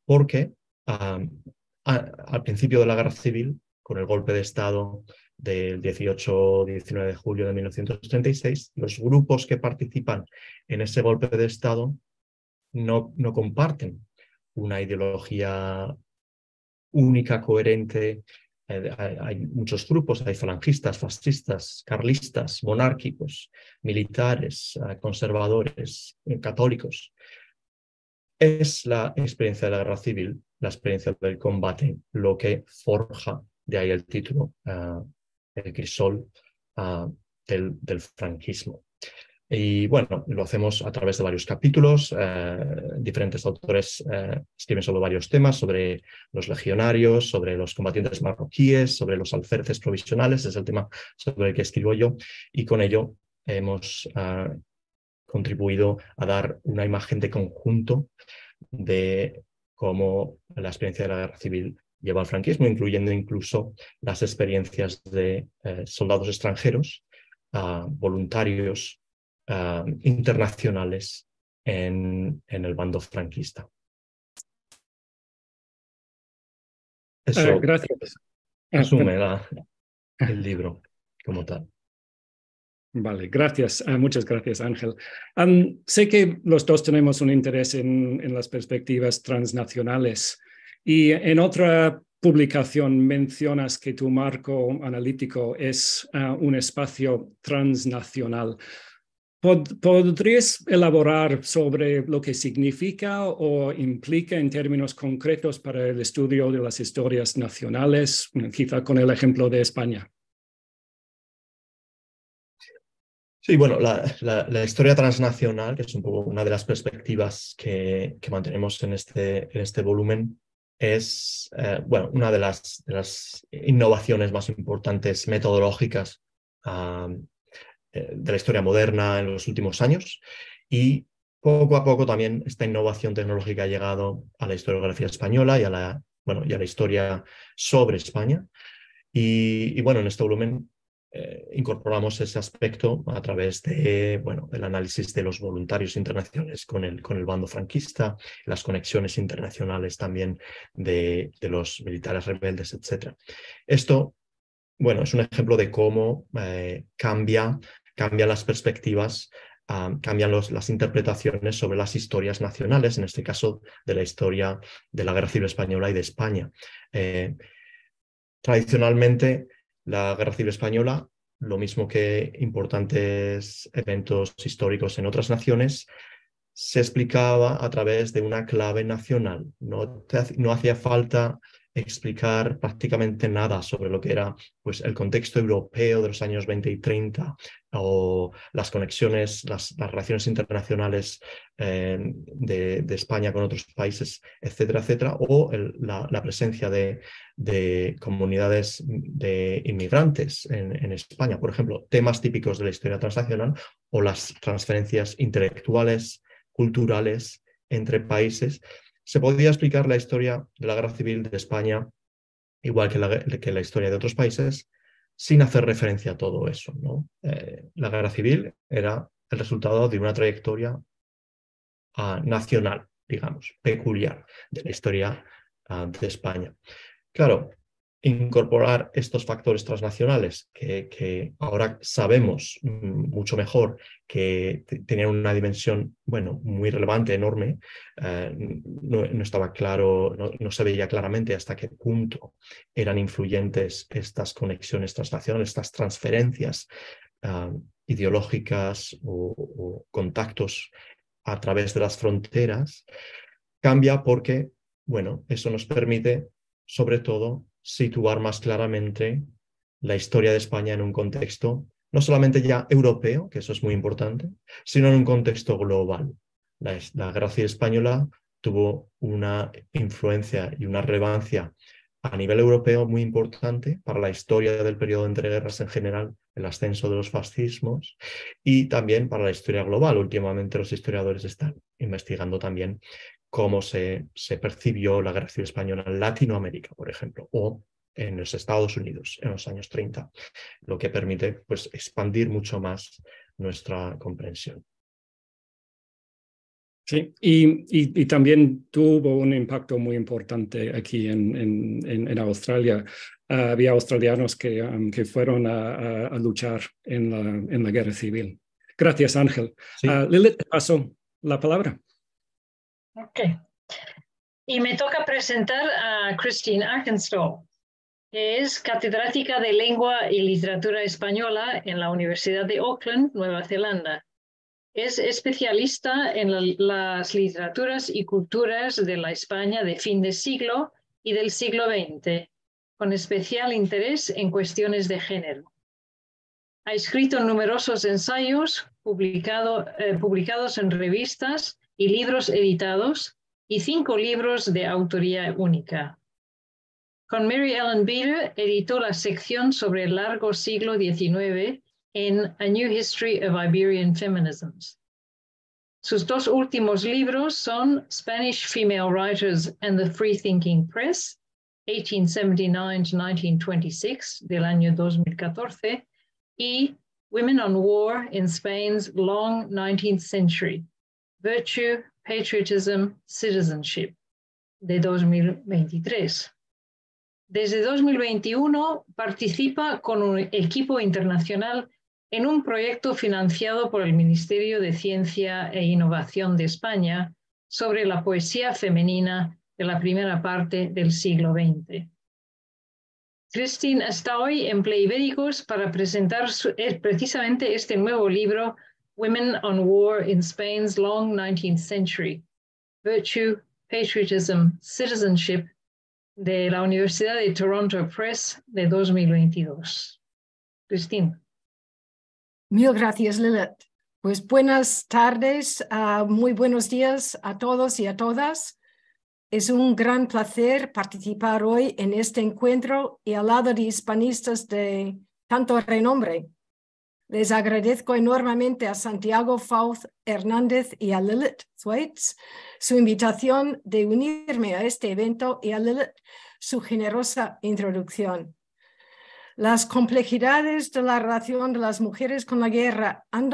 Porque al principio de la guerra civil, con el golpe de Estado del 18-19 de julio de 1936, los grupos que participan en ese golpe de Estado no, no comparten una ideología única, coherente. Eh, hay, muchos grupos, hay falangistas, fascistas, carlistas, monárquicos, militares, eh, conservadores, eh, católicos. Es la experiencia de la guerra civil, la experiencia del combate, lo que forja, de ahí el título, el crisol del, del franquismo. Y bueno, lo hacemos a través de varios capítulos. Eh, diferentes autores eh, escriben sobre varios temas, sobre los legionarios, sobre los combatientes marroquíes, sobre los alférezes provisionales, es el tema sobre el que escribo yo. Y con ello hemos eh, contribuido a dar una imagen de conjunto de cómo la experiencia de la guerra civil lleva al franquismo, incluyendo incluso las experiencias de soldados extranjeros, voluntarios Ah, internacionales en, en, el bando franquista. Eso ah, gracias. asume el libro como tal. Vale, gracias. Ah, muchas gracias, Ángel. sé que los dos tenemos un interés en, en, las perspectivas transnacionales y en otra publicación mencionas que tu marco analítico es un espacio transnacional. ¿Podrías elaborar sobre lo que significa o implica en términos concretos para el estudio de las historias nacionales, quizá con el ejemplo de España? Sí, bueno, la, historia transnacional, que es un poco una de las perspectivas que, mantenemos en este, este volumen, es eh, bueno, una de las, innovaciones más importantes metodológicas eh, de la historia moderna en los últimos años y poco a poco también esta innovación tecnológica ha llegado a la historiografía española y a la, bueno, y a la historia sobre España. Y, bueno, en este volumen eh, incorporamos ese aspecto a través de, bueno, el análisis de los voluntarios internacionales con el, con el bando franquista, las conexiones internacionales también de, de los militares rebeldes, etc. Esto, bueno, es un ejemplo de cómo eh, cambia cambian las perspectivas, cambian las interpretaciones sobre las historias nacionales, en este caso de la historia de la Guerra Civil Española y de España. Eh, tradicionalmente, la Guerra Civil Española, lo mismo que importantes eventos históricos en otras naciones, se explicaba a través de una clave nacional. No, hacía falta explicar prácticamente nada sobre lo que era pues, el contexto europeo de los años 20 y 30 o las conexiones, las, relaciones internacionales eh, de, España con otros países, etcétera, etcétera, o la, presencia de, de, comunidades de inmigrantes en, en, España, por ejemplo, temas típicos de la historia transnacional o las transferencias intelectuales, culturales entre países se podía explicar la historia de la guerra civil de España igual que la, historia de otros países, sin hacer referencia a todo eso. ¿no? Eh, la guerra civil era el resultado de una trayectoria ah, nacional, digamos, peculiar de la historia ah, de España. Claro, incorporar estos factores transnacionales que, ahora sabemos mm, mucho mejor que tenían una dimensión, bueno, muy relevante, enorme, eh, no, estaba claro, no, se veía claramente hasta qué punto eran influyentes estas conexiones transnacionales, estas transferencias ah, ideológicas o contactos a través de las fronteras, cambia porque, bueno, eso nos permite sobre todo situar más claramente la historia de España en un contexto no solamente ya europeo, que eso es muy importante, sino en un contexto global. La, la Civil Española tuvo una influencia y una relevancia a nivel europeo muy importante para la historia del periodo entre guerras en general, el ascenso de los fascismos y también para la historia global. Últimamente los historiadores están investigando también cómo se, se percibió la guerra civil española en Latinoamérica, por ejemplo, o en los Estados Unidos en los años 30, lo que permite pues, expandir mucho más nuestra comprensión. Sí, y, y, también tuvo un impacto muy importante aquí en, en, en Australia. había australianos que, um, que fueron a, a, luchar en la, en la guerra civil. Gracias, Ángel. Sí. Uh, Lilith, te paso la palabra. Ok. Y me toca presentar a Christine Arkenstow, que es catedrática de Lengua y Literatura Española en la Universidad de Auckland, Nueva Zelanda. Es especialista en las literaturas y culturas de la España de fin de siglo y del siglo XX, con especial interés en cuestiones de género. Ha escrito numerosos ensayos eh, publicados en revistas y libros editados y cinco libros de autoría única. Con Mary Ellen Beater editó la sección sobre el largo siglo XIX en A New History of Iberian Feminisms. Sus dos últimos libros son Spanish Female Writers and the Free Thinking Press, 1879-1926, del año 2014, y Women on War in Spain's Long 19th Century, Virtue, Patriotism, Citizenship, de 2023. Desde 2021 participa con un equipo internacional en un proyecto financiado por el Ministerio de Ciencia e Innovación de España sobre la poesía femenina de la primera parte del siglo XX. Christine está hoy en Ibéricos para presentar eh, precisamente este nuevo libro Women on War in Spain's Long 19th Century, Virtue, Patriotism, Citizenship, de la Universidad de Toronto Press de 2022. Christine. Mil gracias, Lilith. Pues buenas tardes, uh, muy buenos días a todos y a todas. Es un gran placer participar hoy en este encuentro y al lado de hispanistas de tanto renombre. Les agradezco enormemente a Santiago Fauz Hernández y a Lilith Thwaites su invitación de unirme a este evento y a Lilith su generosa introducción. Las complejidades de la relación de las mujeres con la guerra han,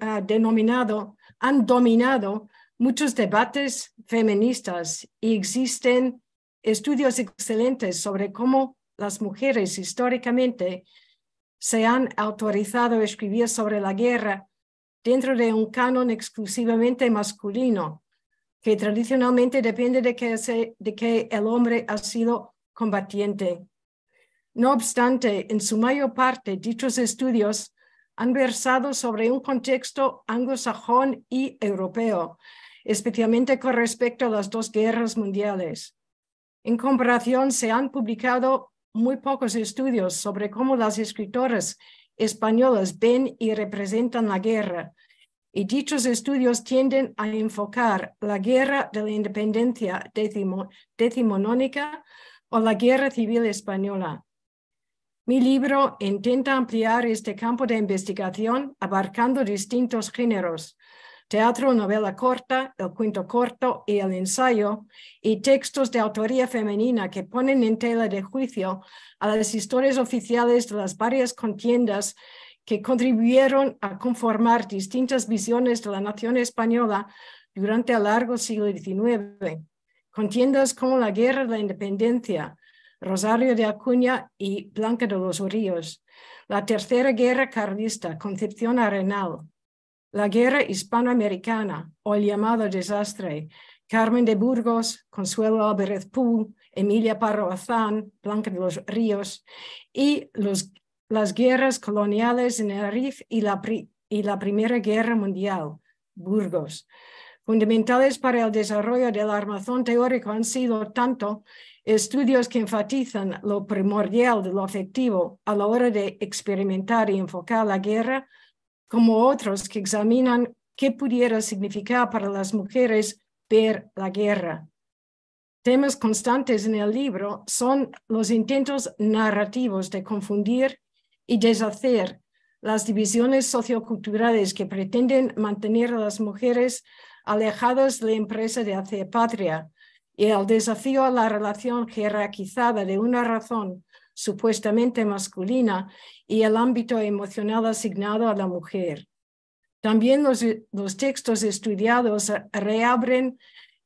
ah, denominado, han dominado muchos debates feministas y existen estudios excelentes sobre cómo las mujeres históricamente se han autorizado a escribir sobre la guerra dentro de un canon exclusivamente masculino, que tradicionalmente depende de que, de que el hombre ha sido combatiente. No obstante, en su mayor parte, dichos estudios han versado sobre un contexto anglosajón y europeo, especialmente con respecto a las dos guerras mundiales. En comparación, se han publicado muy pocos estudios sobre cómo las escritoras españolas ven y representan la guerra, y dichos estudios tienden a enfocar la guerra de la independencia decimonónica o la guerra civil española. Mi libro intenta ampliar este campo de investigación abarcando distintos géneros, teatro, novela corta, el cuento corto y el ensayo, y textos de autoría femenina que ponen en tela de juicio a las historias oficiales de las varias contiendas que contribuyeron a conformar distintas visiones de la nación española durante el largo siglo XIX. Contiendas como la Guerra de la Independencia, Rosario de Acuña y Blanca de los Ríos, la Tercera Guerra Carlista, Concepción Arenal, la Guerra Hispanoamericana o el llamado desastre, Carmen de Burgos, Consuelo Álvarez Pú, Emilia Parro Azán, Blanca de los Ríos, y las guerras coloniales en el Rif y la, y la Primera Guerra Mundial, Burgos. Fundamentales para el desarrollo del armazón teórico han sido tanto estudios que enfatizan lo primordial de lo afectivo a la hora de experimentar y enfocar la guerra, como otros que examinan qué pudiera significar para las mujeres ver la guerra. Temas constantes en el libro son los intentos narrativos de confundir y deshacer las divisiones socioculturales que pretenden mantener a las mujeres alejadas de la empresa de hacer patria, y el desafío a la relación jerarquizada de una razón supuestamente masculina y el ámbito emocional asignado a la mujer. También los, textos estudiados reabren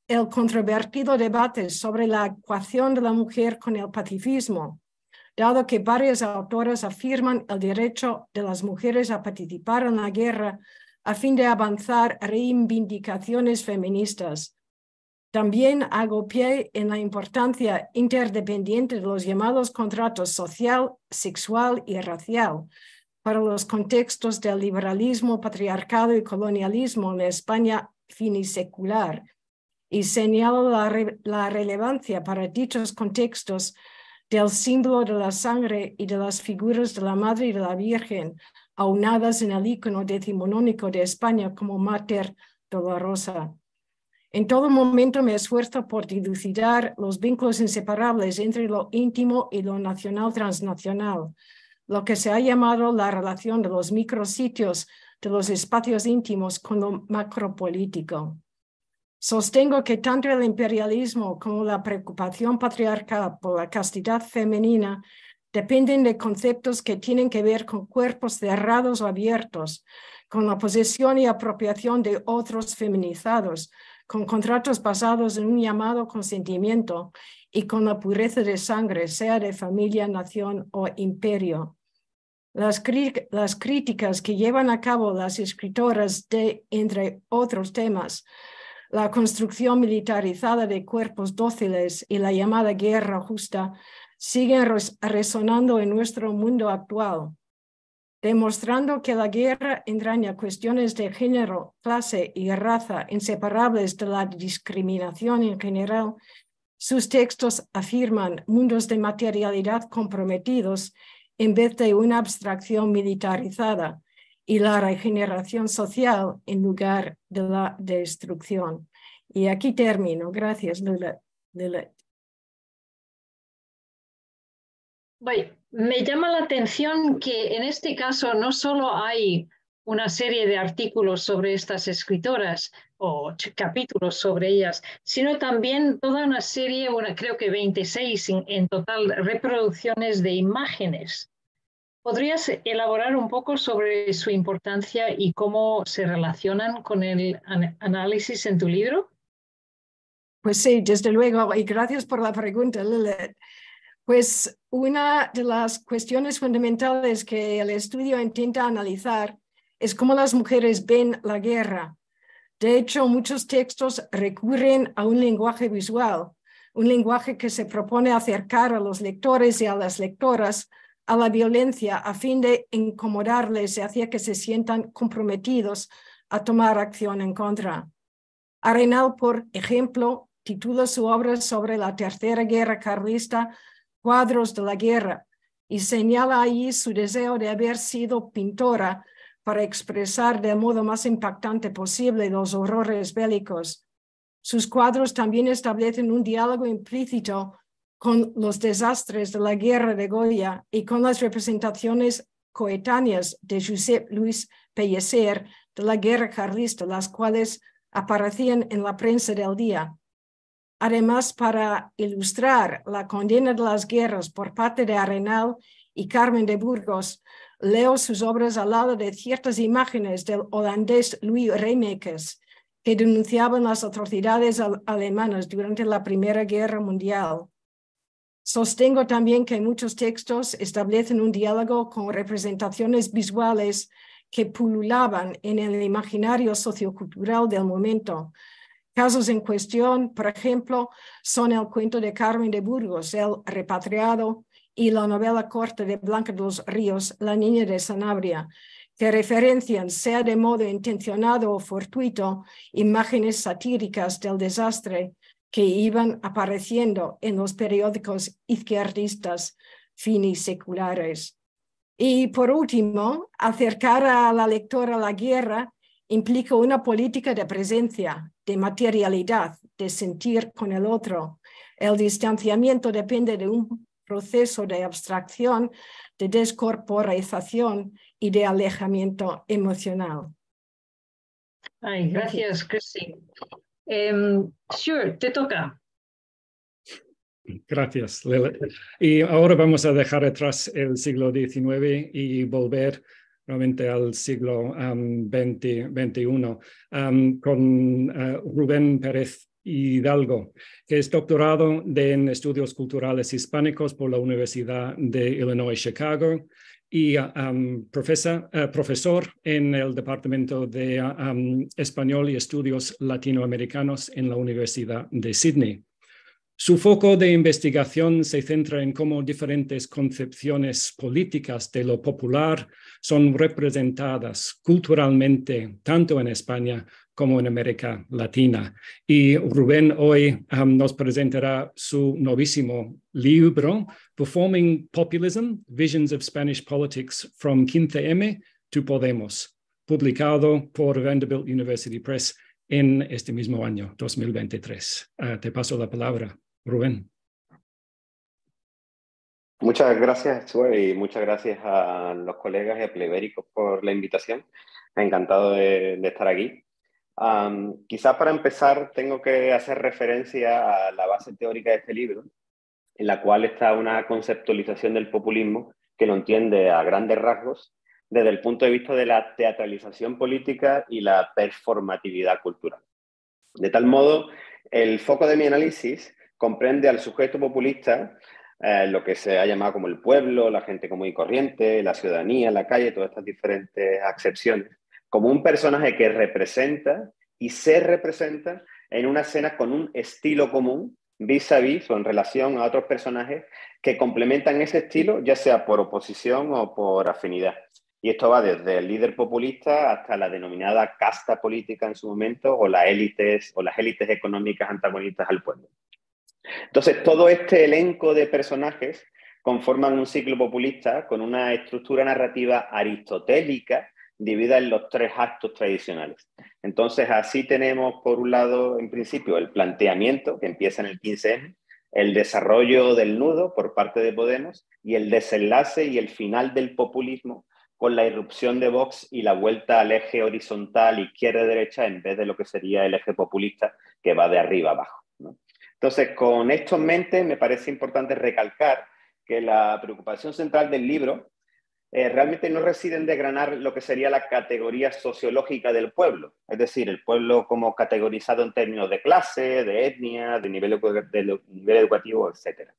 el controvertido debate sobre la ecuación de la mujer con el pacifismo, dado que varias autoras afirman el derecho de las mujeres a participar en la guerra a fin de avanzar reivindicaciones feministas, también hago pie en la importancia interdependiente de los llamados contratos social, sexual y racial para los contextos del liberalismo, patriarcado y colonialismo en la España finisecular y señalo la, relevancia para dichos contextos del símbolo de la sangre y de las figuras de la Madre y de la Virgen, aunadas en el icono decimonónico de España como Mater Dolorosa. En todo momento me esfuerzo por dilucidar los vínculos inseparables entre lo íntimo y lo nacional transnacional, lo que se ha llamado la relación de los micrositios de los espacios íntimos con lo macropolítico. Sostengo que tanto el imperialismo como la preocupación patriarcal por la castidad femenina dependen de conceptos que tienen que ver con cuerpos cerrados o abiertos, con la posesión y apropiación de otros feminizados, con contratos basados en un llamado consentimiento y con la pureza de sangre, sea de familia, nación o imperio. Las, las críticas que llevan a cabo las escritoras de, entre otros temas, la construcción militarizada de cuerpos dóciles y la llamada guerra justa, siguen resonando en nuestro mundo actual demostrando que la guerra entraña cuestiones de género, clase y raza inseparables de la discriminación en general, sus textos afirman mundos de materialidad comprometidos en vez de una abstracción militarizada y la regeneración social en lugar de la destrucción. Y aquí termino. Gracias, Lula. Me llama la atención que en este caso no solo hay una serie de artículos sobre estas escritoras o capítulos sobre ellas, sino también toda una serie, una, creo que 26 en, total, reproducciones de imágenes. ¿Podrías elaborar un poco sobre su importancia y cómo se relacionan con el análisis en tu libro? Pues sí, desde luego, y gracias por la pregunta, Lilith. Pues una de las cuestiones fundamentales que el estudio intenta analizar es cómo las mujeres ven la guerra. De hecho, muchos textos recurren a un lenguaje visual, un lenguaje que se propone acercar a los lectores y a las lectoras a la violencia a fin de incomodarles y hacer que se sientan comprometidos a tomar acción en contra. Arenal, por ejemplo, titula su obra sobre la Tercera Guerra Carlista cuadros de la guerra y señala allí su deseo de haber sido pintora para expresar del modo más impactante posible los horrores bélicos. Sus cuadros también establecen un diálogo implícito con los desastres de la guerra de Goya y con las representaciones coetáneas de Josep Luis Pellecer de la guerra carlista, las cuales aparecían en la prensa del día. Además, para ilustrar la condena de las guerras por parte de Arenal y Carmen de Burgos, leo sus obras al lado de ciertas imágenes del holandés Louis Remakes, que denunciaban las atrocidades alemanas durante la Primera Guerra Mundial. Sostengo también que muchos textos establecen un diálogo con representaciones visuales que pululaban en el imaginario sociocultural del momento. Casos en cuestión, por ejemplo, son el cuento de Carmen de Burgos, El repatriado, y la novela corta de Blanca de los Ríos, La niña de Sanabria, que referencian, sea de modo intencionado o fortuito, imágenes satíricas del desastre que iban apareciendo en los periódicos izquierdistas finiseculares. Y por último, acercar a la lectora a la guerra implica una política de presencia, de materialidad, de sentir con el otro. El distanciamiento depende de un proceso de abstracción, de descorporalización y de alejamiento emocional. Ay, gracias, Cristi. Um, sure, te toca. Gracias, Y ahora vamos a dejar atrás el siglo XIX y volver nuevamente al siglo XXI con uh, Rubén Pérez Hidalgo, que es doctorado en estudios culturales hispánicos por la Universidad de Illinois Chicago y um, profesor, en el Departamento de Español y Estudios Latinoamericanos en la Universidad de Sydney. Su foco de investigación se centra en cómo diferentes concepciones políticas de lo popular son representadas culturalmente tanto en España como en América Latina. Y Rubén hoy um, nos presentará su novísimo libro, Performing Populism, Visions of Spanish Politics from 15M to Podemos, publicado por Vanderbilt University Press en este mismo año, 2023. Uh, te paso la palabra, Rubén. Muchas gracias, y muchas gracias a los colegas y a Plebéricos por la invitación. Encantado de, de estar aquí. Um, quizás para empezar tengo que hacer referencia a la base teórica de este libro, en la cual está una conceptualización del populismo que lo entiende a grandes rasgos desde el punto de vista de la teatralización política y la performatividad cultural. De tal modo, el foco de mi análisis comprende al sujeto populista, eh, lo que se ha llamado como el pueblo, la gente común y corriente, la ciudadanía, la calle, todas estas diferentes acepciones, como un personaje que representa y se representa en una escena con un estilo común vis a vis o en relación a otros personajes que complementan ese estilo, ya sea por oposición o por afinidad. Y esto va desde el líder populista hasta la denominada casta política en su momento o las élites o las élites económicas antagonistas al pueblo. Entonces, todo este elenco de personajes conforman un ciclo populista con una estructura narrativa aristotélica dividida en los tres actos tradicionales. Entonces, así tenemos, por un lado, en principio, el planteamiento, que empieza en el 15M, el desarrollo del nudo por parte de Podemos y el desenlace y el final del populismo con la irrupción de Vox y la vuelta al eje horizontal izquierda-derecha en vez de lo que sería el eje populista que va de arriba abajo. Entonces, con esto en mente, me parece importante recalcar que la preocupación central del libro eh, realmente no reside en desgranar lo que sería la categoría sociológica del pueblo, es decir, el pueblo como categorizado en términos de clase, de etnia, de nivel, de nivel educativo, etc.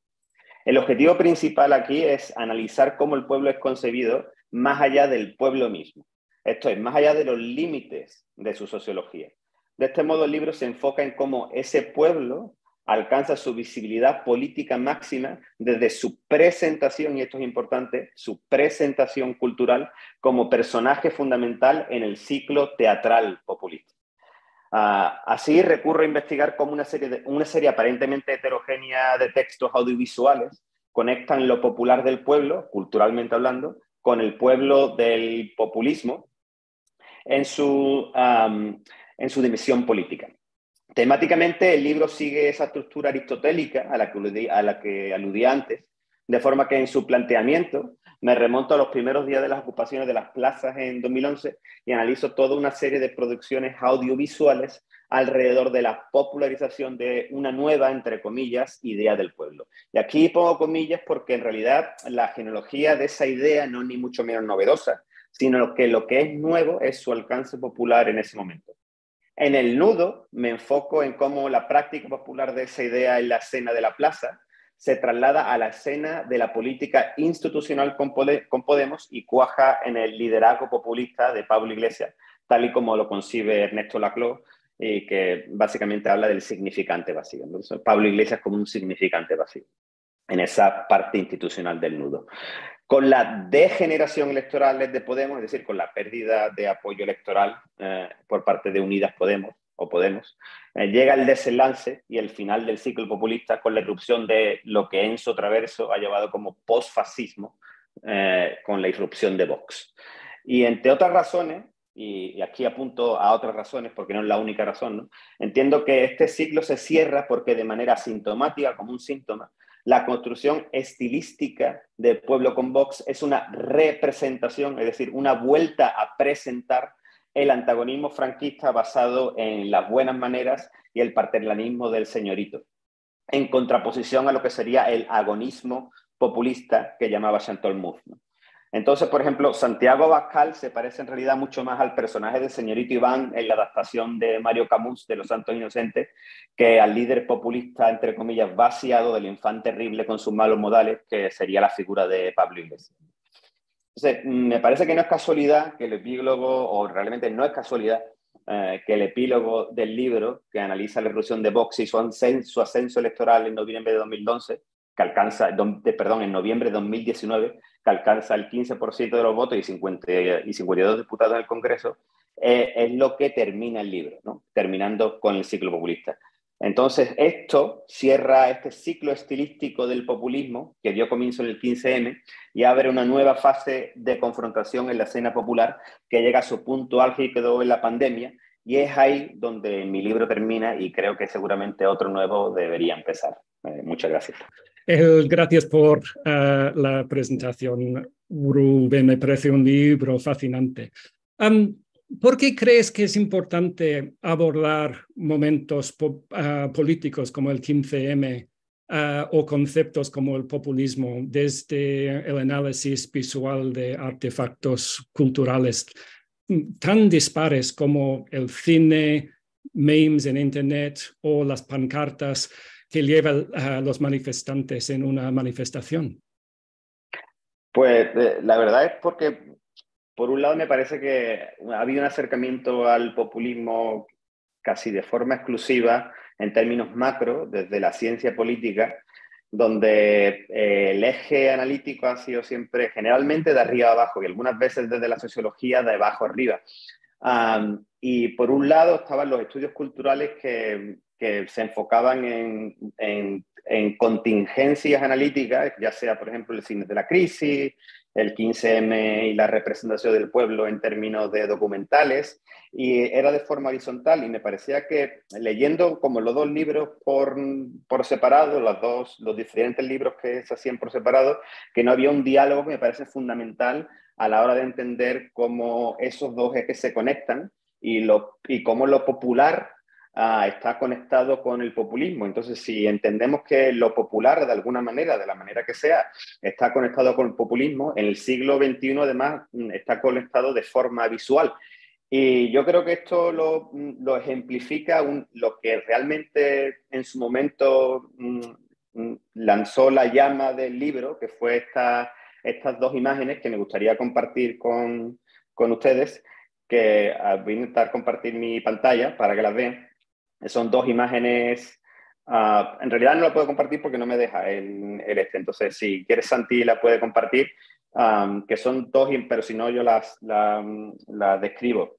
El objetivo principal aquí es analizar cómo el pueblo es concebido más allá del pueblo mismo, esto es, más allá de los límites de su sociología. De este modo, el libro se enfoca en cómo ese pueblo alcanza su visibilidad política máxima desde su presentación, y esto es importante, su presentación cultural como personaje fundamental en el ciclo teatral populista. Ah, así recurro a investigar cómo una serie, una serie aparentemente heterogénea de textos audiovisuales conectan lo popular del pueblo, culturalmente hablando, con el pueblo del populismo en su, en su dimensión política. Temáticamente, el libro sigue esa estructura aristotélica a la que, aludí antes, de forma que en su planteamiento me remonto a los primeros días de las ocupaciones de las plazas en 2011 y analizo toda una serie de producciones audiovisuales alrededor de la popularización de una nueva, entre comillas, idea del pueblo. Y aquí pongo comillas porque en realidad la genealogía de esa idea no es ni mucho menos novedosa, sino que lo que es nuevo es su alcance popular en ese momento. En el nudo me enfoco en cómo la práctica popular de esa idea en la escena de la plaza se traslada a la escena de la política institucional con, Podemos y cuaja en el liderazgo populista de Pablo Iglesias, tal y como lo concibe Ernesto Laclau y que básicamente habla del significante vacío. Pablo Iglesias como un significante vacío en esa parte institucional del nudo. Con la degeneración electoral de Podemos, es decir, con la pérdida de apoyo electoral eh, por parte de Unidas Podemos o Podemos, eh, llega el desenlace y el final del ciclo populista con la irrupción de lo que Enzo Traverso ha llevado como posfascismo eh, con la irrupción de Vox. Y entre otras razones, y, aquí apunto a otras razones porque no es la única razón, entiendo que este ciclo se cierra porque de manera sintomática, como un síntoma, la construcción estilística de Pueblo con Vox es una representación, es decir, una vuelta a presentar el antagonismo franquista basado en las buenas maneras y el paternalismo del señorito, en contraposición a lo que sería el agonismo populista que llamaba Chantal Mouffe. Entonces, por ejemplo, Santiago Bascal se parece en realidad mucho más al personaje del señorito Iván en la adaptación de Mario Camus de Los Santos Inocentes que al líder populista, entre comillas, vaciado del infante terrible con sus malos modales, que sería la figura de Pablo Iglesias. Entonces, me parece que no es casualidad que el epílogo, o realmente no es casualidad, eh, que el epílogo del libro que analiza la erupción de Vox y su ascenso, electoral en noviembre de 2011, que alcanza, de, perdón, en noviembre de 2019, que alcanza el 15% de los votos y, 50, y 52 diputados en el Congreso, eh, es lo que termina el libro, ¿no? terminando con el ciclo populista. Entonces, esto cierra este ciclo estilístico del populismo que dio comienzo en el 15M y abre una nueva fase de confrontación en la escena popular que llega a su punto álgido en la pandemia y es ahí donde mi libro termina y creo que seguramente otro nuevo debería empezar. Eh, muchas gracias. Gracias por eh, la presentación, Rubén. Me parece un libro fascinante. ¿Por qué crees que es importante abordar momentos ah, políticos como el 15M ah, o conceptos como el populismo desde el análisis visual de artefactos culturales tan dispares como el cine, memes en Internet o las pancartas que llevan a los manifestantes en una manifestación? Pues eh, la verdad es porque por un lado, me parece que ha habido un acercamiento al populismo casi de forma exclusiva en términos macro, desde la ciencia política, donde eh, el eje analítico ha sido siempre generalmente de arriba a abajo y algunas veces desde la sociología de abajo arriba. y por un lado estaban los estudios culturales que, se enfocaban en, en, contingencias analíticas, ya sea, por ejemplo, el cine de la crisis, el 15M y la representación del pueblo en términos de documentales, y era de forma horizontal, y me parecía que leyendo como los dos libros por, por separado, los dos, los diferentes libros que se hacían por separado, que no había un diálogo que me parece fundamental a la hora de entender cómo esos dos ejes se conectan y, lo, y cómo lo popular Ah, está conectado con el populismo. Entonces, si entendemos que lo popular, de alguna manera, de la manera que sea, está conectado con el populismo, en el siglo XXI, además, mm, está conectado de forma visual. Y yo creo que esto lo, mm, ejemplifica lo que realmente en su momento mm, lanzó la llama del libro, que fue esta, estas dos imágenes que me gustaría compartir con, con ustedes, que voy a intentar compartir mi pantalla para que las vean. Son dos imágenes. Ah, en realidad no la puedo compartir porque no me deja el, este. Entonces, si quieres, Santi la puede compartir, que son dos, pero si no, yo las, las, describo.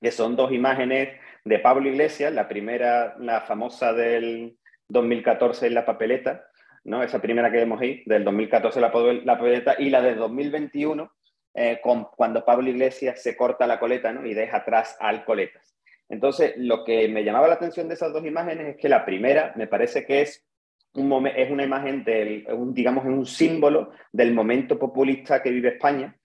Que son dos imágenes de Pablo Iglesias, la primera, la famosa del 2014 en la papeleta, ¿no? esa primera que vemos ahí, del 2014 la, la papeleta, y la del 2021, eh, con, cuando Pablo Iglesias se corta la coleta ¿no? y deja atrás al coletas. Entonces, lo que me llamaba la atención de esas dos imágenes es que la primera me parece que es un es una imagen del, un, digamos, un símbolo del momento populista que vive España.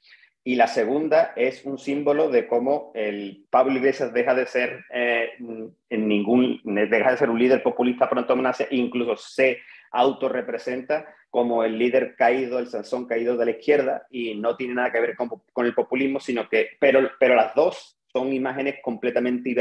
Y la segunda es un símbolo de cómo el Pablo Iglesias deja de ser eh, en ningún, deja de ser un líder populista pronto nace, incluso se autorrepresenta como el líder caído, el Sansón caído de la izquierda, y no tiene nada que ver con, con el populismo, sino que, pero, pero las dos son imágenes completamente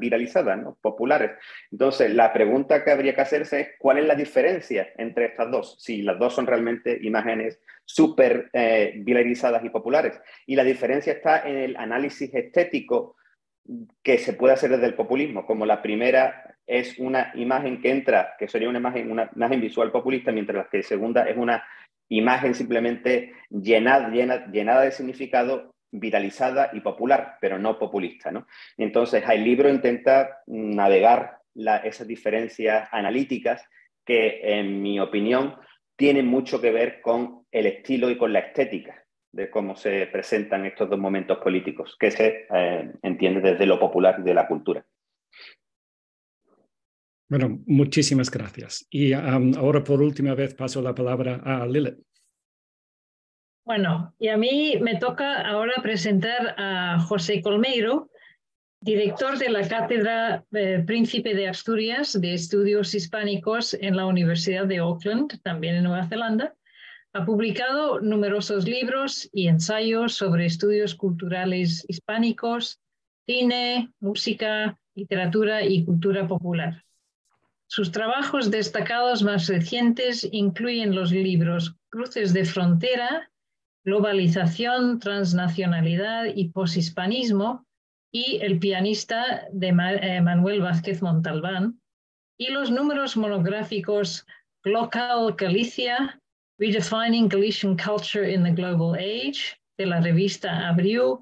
viralizadas, populares. Entonces, la pregunta que habría que hacerse es cuál es la diferencia entre estas dos, si las dos son realmente imágenes súper eh, viralizadas y populares. Y la diferencia está en el análisis estético que se puede hacer desde el populismo, como la primera es una imagen que entra, que sería una imagen, una imagen visual populista, mientras que la segunda es una imagen simplemente llenada, llena, llenada de significado viralizada y popular, pero no populista. ¿no? Entonces, el libro intenta navegar esas diferencias analíticas que, en mi opinión, tienen mucho que ver con el estilo y con la estética de cómo se presentan estos dos momentos políticos, que se eh, entiende desde lo popular y de la cultura. Bueno, muchísimas gracias. Y ahora por última vez paso la palabra a Lilith. Bueno, y a mí me toca ahora presentar a José Colmeiro, director de la Cátedra eh, Príncipe de Asturias de Estudios Hispánicos en la Universidad de Auckland, también en Nueva Zelanda. Ha publicado numerosos libros y ensayos sobre estudios culturales hispánicos, cine, música, literatura y cultura popular. Sus trabajos destacados más recientes incluyen los libros Cruces de Frontera, globalización, transnacionalidad y poshispanismo, y el pianista de eh, Manuel Vázquez Montalbán, y los números monográficos Local Galicia, Redefining Galician Culture in the Global Age, de la revista Abril,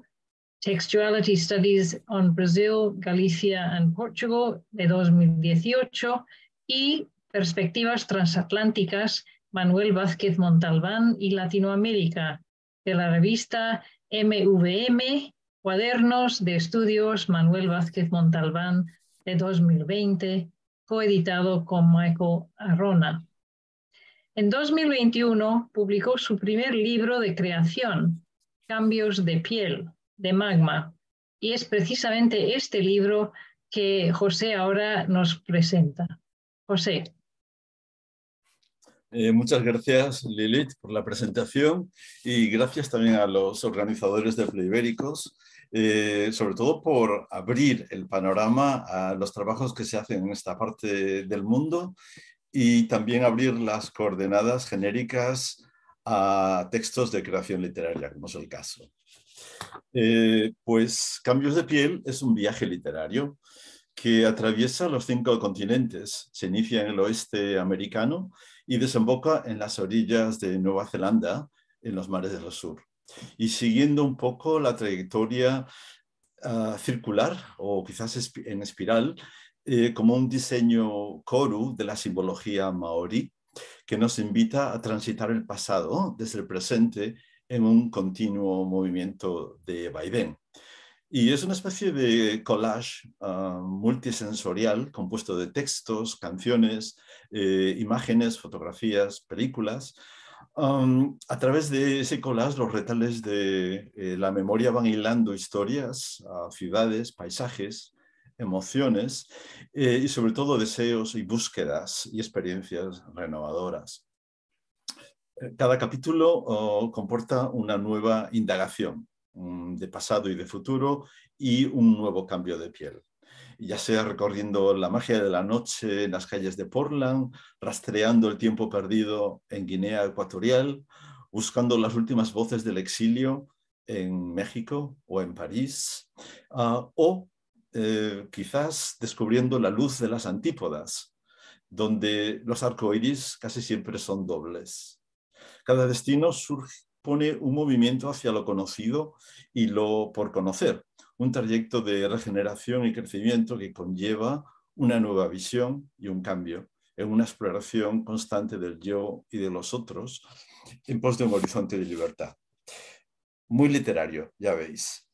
Textuality Studies on Brazil, Galicia and Portugal, de 2018, y Perspectivas Transatlánticas, Manuel Vázquez Montalbán y Latinoamérica, de la revista MVM, Cuadernos de Estudios Manuel Vázquez Montalbán de 2020, coeditado con Michael Arrona. En 2021 publicó su primer libro de creación, Cambios de piel, de Magma, y es precisamente este libro que José ahora nos presenta. José. Eh, muchas gracias, Lilith, por la presentación y gracias también a los organizadores de Playbéricos, eh, sobre todo por abrir el panorama a los trabajos que se hacen en esta parte del mundo y también abrir las coordenadas genéricas a textos de creación literaria, como es el caso. Eh, pues Cambios de piel es un viaje literario que atraviesa los cinco continentes. Se inicia en el oeste americano y desemboca en las orillas de Nueva Zelanda, en los mares del sur. Y siguiendo un poco la trayectoria ah, circular o quizás en espiral, eh, como un diseño koru de la simbología maori, que nos invita a transitar el pasado desde el presente en un continuo movimiento de vaivén. Y es una especie de collage ah, multisensorial compuesto de textos, canciones, eh, imágenes, fotografías, películas. a través de ese collage los retales de eh, la memoria van hilando historias, ciudades, paisajes, emociones eh, y sobre todo deseos y búsquedas y experiencias renovadoras. Cada capítulo oh, comporta una nueva indagación de pasado y de futuro y un nuevo cambio de piel ya sea recorriendo la magia de la noche en las calles de Portland, rastreando el tiempo perdido en Guinea Ecuatorial, buscando las últimas voces del exilio en México o en París, ah, o eh, quizás descubriendo la luz de las antípodas, donde los arcoíris casi siempre son dobles. Cada destino supone un movimiento hacia lo conocido y lo por conocer, un trayecto de regeneración y crecimiento que conlleva una nueva visión y un cambio, en una exploración constante del yo y de los otros en pos de un horizonte de libertad. Muy literario, ya veis.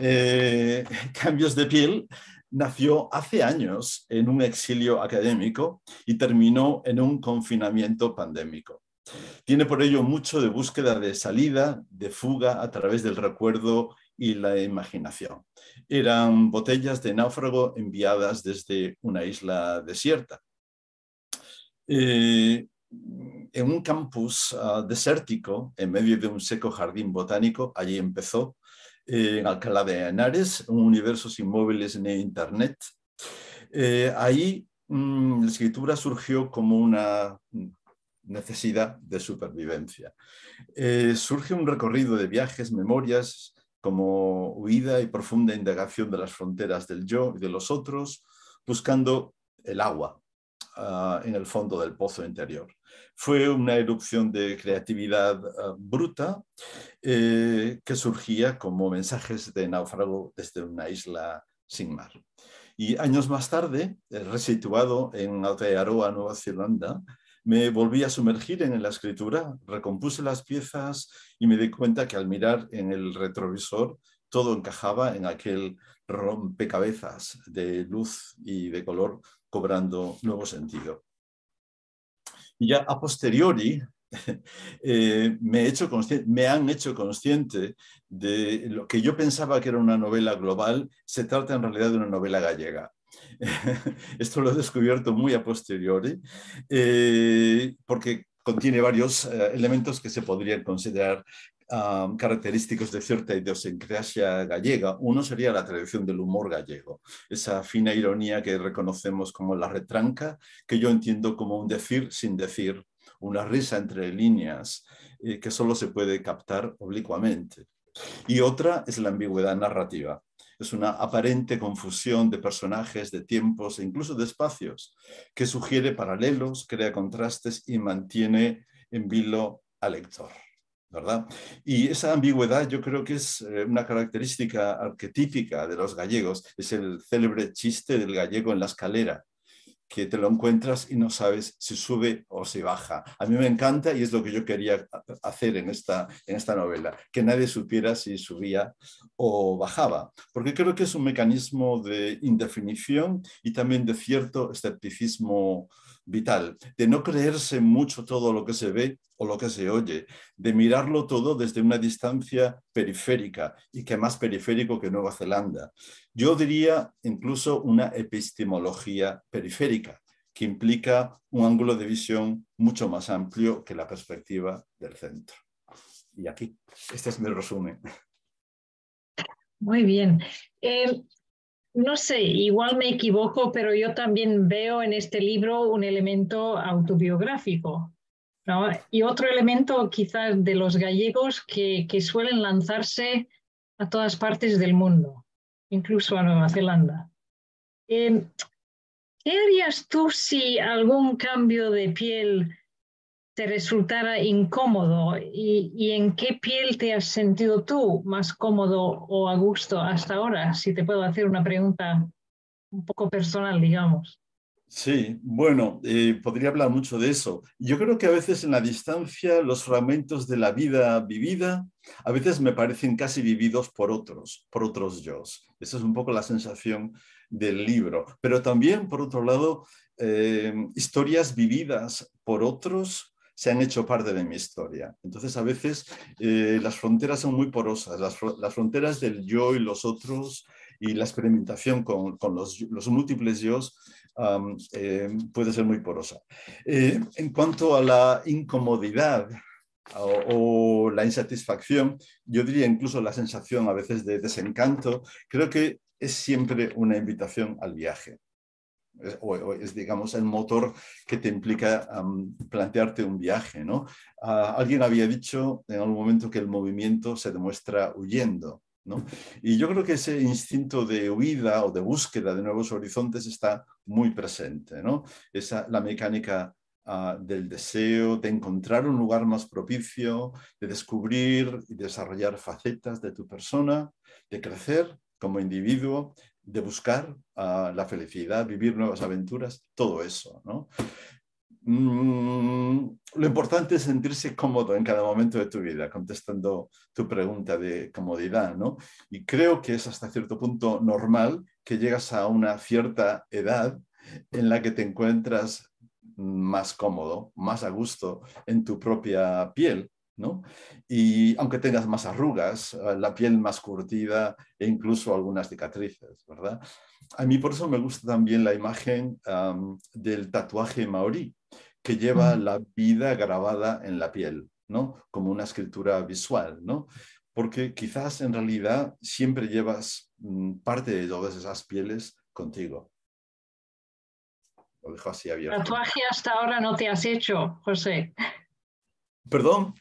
Eh, cambios de piel nació hace años en un exilio académico y terminó en un confinamiento pandémico. Tiene por ello mucho de búsqueda de salida, de fuga a través del recuerdo y la imaginación. Eran botellas de náufrago enviadas desde una isla desierta. Eh, en un campus ah, desértico, en medio de un seco jardín botánico, allí empezó, eh, en Alcalá de Henares, un universos inmóviles en Internet. Eh, ahí mm, la escritura surgió como una necesidad de supervivencia. Eh, surge un recorrido de viajes, memorias, como huida y profunda indagación de las fronteras del yo y de los otros, buscando el agua ah, en el fondo del pozo interior. Fue una erupción de creatividad ah, bruta eh, que surgía como mensajes de náufrago desde una isla sin mar. Y años más tarde, eh, resituado en Aotearoa, Nueva Zelanda, me volví a sumergir en la escritura, recompuse las piezas y me di cuenta que al mirar en el retrovisor todo encajaba en aquel rompecabezas de luz y de color cobrando nuevo sentido. Y ya a posteriori eh, me, han hecho consciente de lo que yo pensaba que era una novela global, se trata en realidad de una novela gallega. Esto lo he descubierto muy a posteriori, eh, porque contiene varios eh, elementos que se podrían considerar característicos de cierta idiosincrasia gallega. Uno sería la tradición del humor gallego, esa fina ironía que reconocemos como la retranca, que yo entiendo como un decir sin decir, una risa entre líneas, eh, que solo se puede captar oblicuamente. Y otra es la ambigüedad narrativa es una aparente confusión de personajes, de tiempos e incluso de espacios, que sugiere paralelos, crea contrastes y mantiene en vilo al lector. ¿verdad? Y esa ambigüedad yo creo que es eh, una característica arquetípica de los gallegos, es el célebre chiste del gallego en la escalera, que te lo encuentras y no sabes si sube o si baja. A mí me encanta y es lo que yo quería hacer en esta, en esta novela, que nadie supiera si subía o bajaba, porque creo que es un mecanismo de indefinición y también de cierto escepticismo vital, de no creerse mucho todo lo que se ve o lo que se oye, de mirarlo todo desde una distancia periférica y que más periférico que Nueva Zelanda. Yo diría incluso una epistemología periférica, que implica un ángulo de visión mucho más amplio que la perspectiva del centro. Y aquí, este es mi resumen. Muy bien. Eh, no sé, igual me equivoco, pero yo también veo en este libro un elemento autobiográfico. Y otro elemento quizás de los gallegos que, suelen lanzarse a todas partes del mundo, incluso a Nueva Zelanda. Em, ¿Qué harías tú si algún cambio de piel te resultara incómodo y, en qué piel te has sentido tú más cómodo o a gusto hasta ahora, si te puedo hacer una pregunta un poco personal, digamos. Sí, bueno, eh, podría hablar mucho de eso. Yo creo que a veces en la distancia los fragmentos de la vida vivida a veces me parecen casi vividos por otros, por otros yo. Esa es un poco la sensación del libro. Pero también, por otro lado, eh, historias vividas por otros se han hecho parte de mi historia. Entonces, a veces eh, las fronteras son muy porosas, las, fronteras del yo y los otros y la experimentación con, los, múltiples yo eh, puede ser muy porosa. Eh, en cuanto a la incomodidad o, la insatisfacción, yo diría incluso la sensación a veces de desencanto, creo que es siempre una invitación al viaje o, es, digamos, el motor que te implica plantearte un viaje, ¿no? Ah, alguien había dicho en algún momento que el movimiento se demuestra huyendo, ¿no? Y yo creo que ese instinto de huida o de búsqueda de nuevos horizontes está muy presente, ¿no? Esa, la mecánica ah, del deseo de encontrar un lugar más propicio, de descubrir y desarrollar facetas de tu persona, de crecer como individuo, de buscar ah, la felicidad, vivir nuevas aventuras, todo eso. ¿no? mm, lo importante es sentirse cómodo en cada momento de tu vida, contestando tu pregunta de comodidad, ¿no? Y creo que es hasta cierto punto normal que llegas a una cierta edad en la que te encuentras más cómodo, más a gusto en tu propia piel, ¿no? Y aunque tengas más arrugas, eh, la piel más curtida e incluso algunas cicatrices, ¿verdad? A mí por eso me gusta también la imagen del tatuaje maorí, que lleva la vida grabada en la piel, ¿no? Como una escritura visual, ¿no? Porque quizás en realidad siempre llevas mm, parte de todas esas pieles contigo. Lo dejo así abierto. Tatuaje hasta ahora no te has hecho, José. ¿Perdón?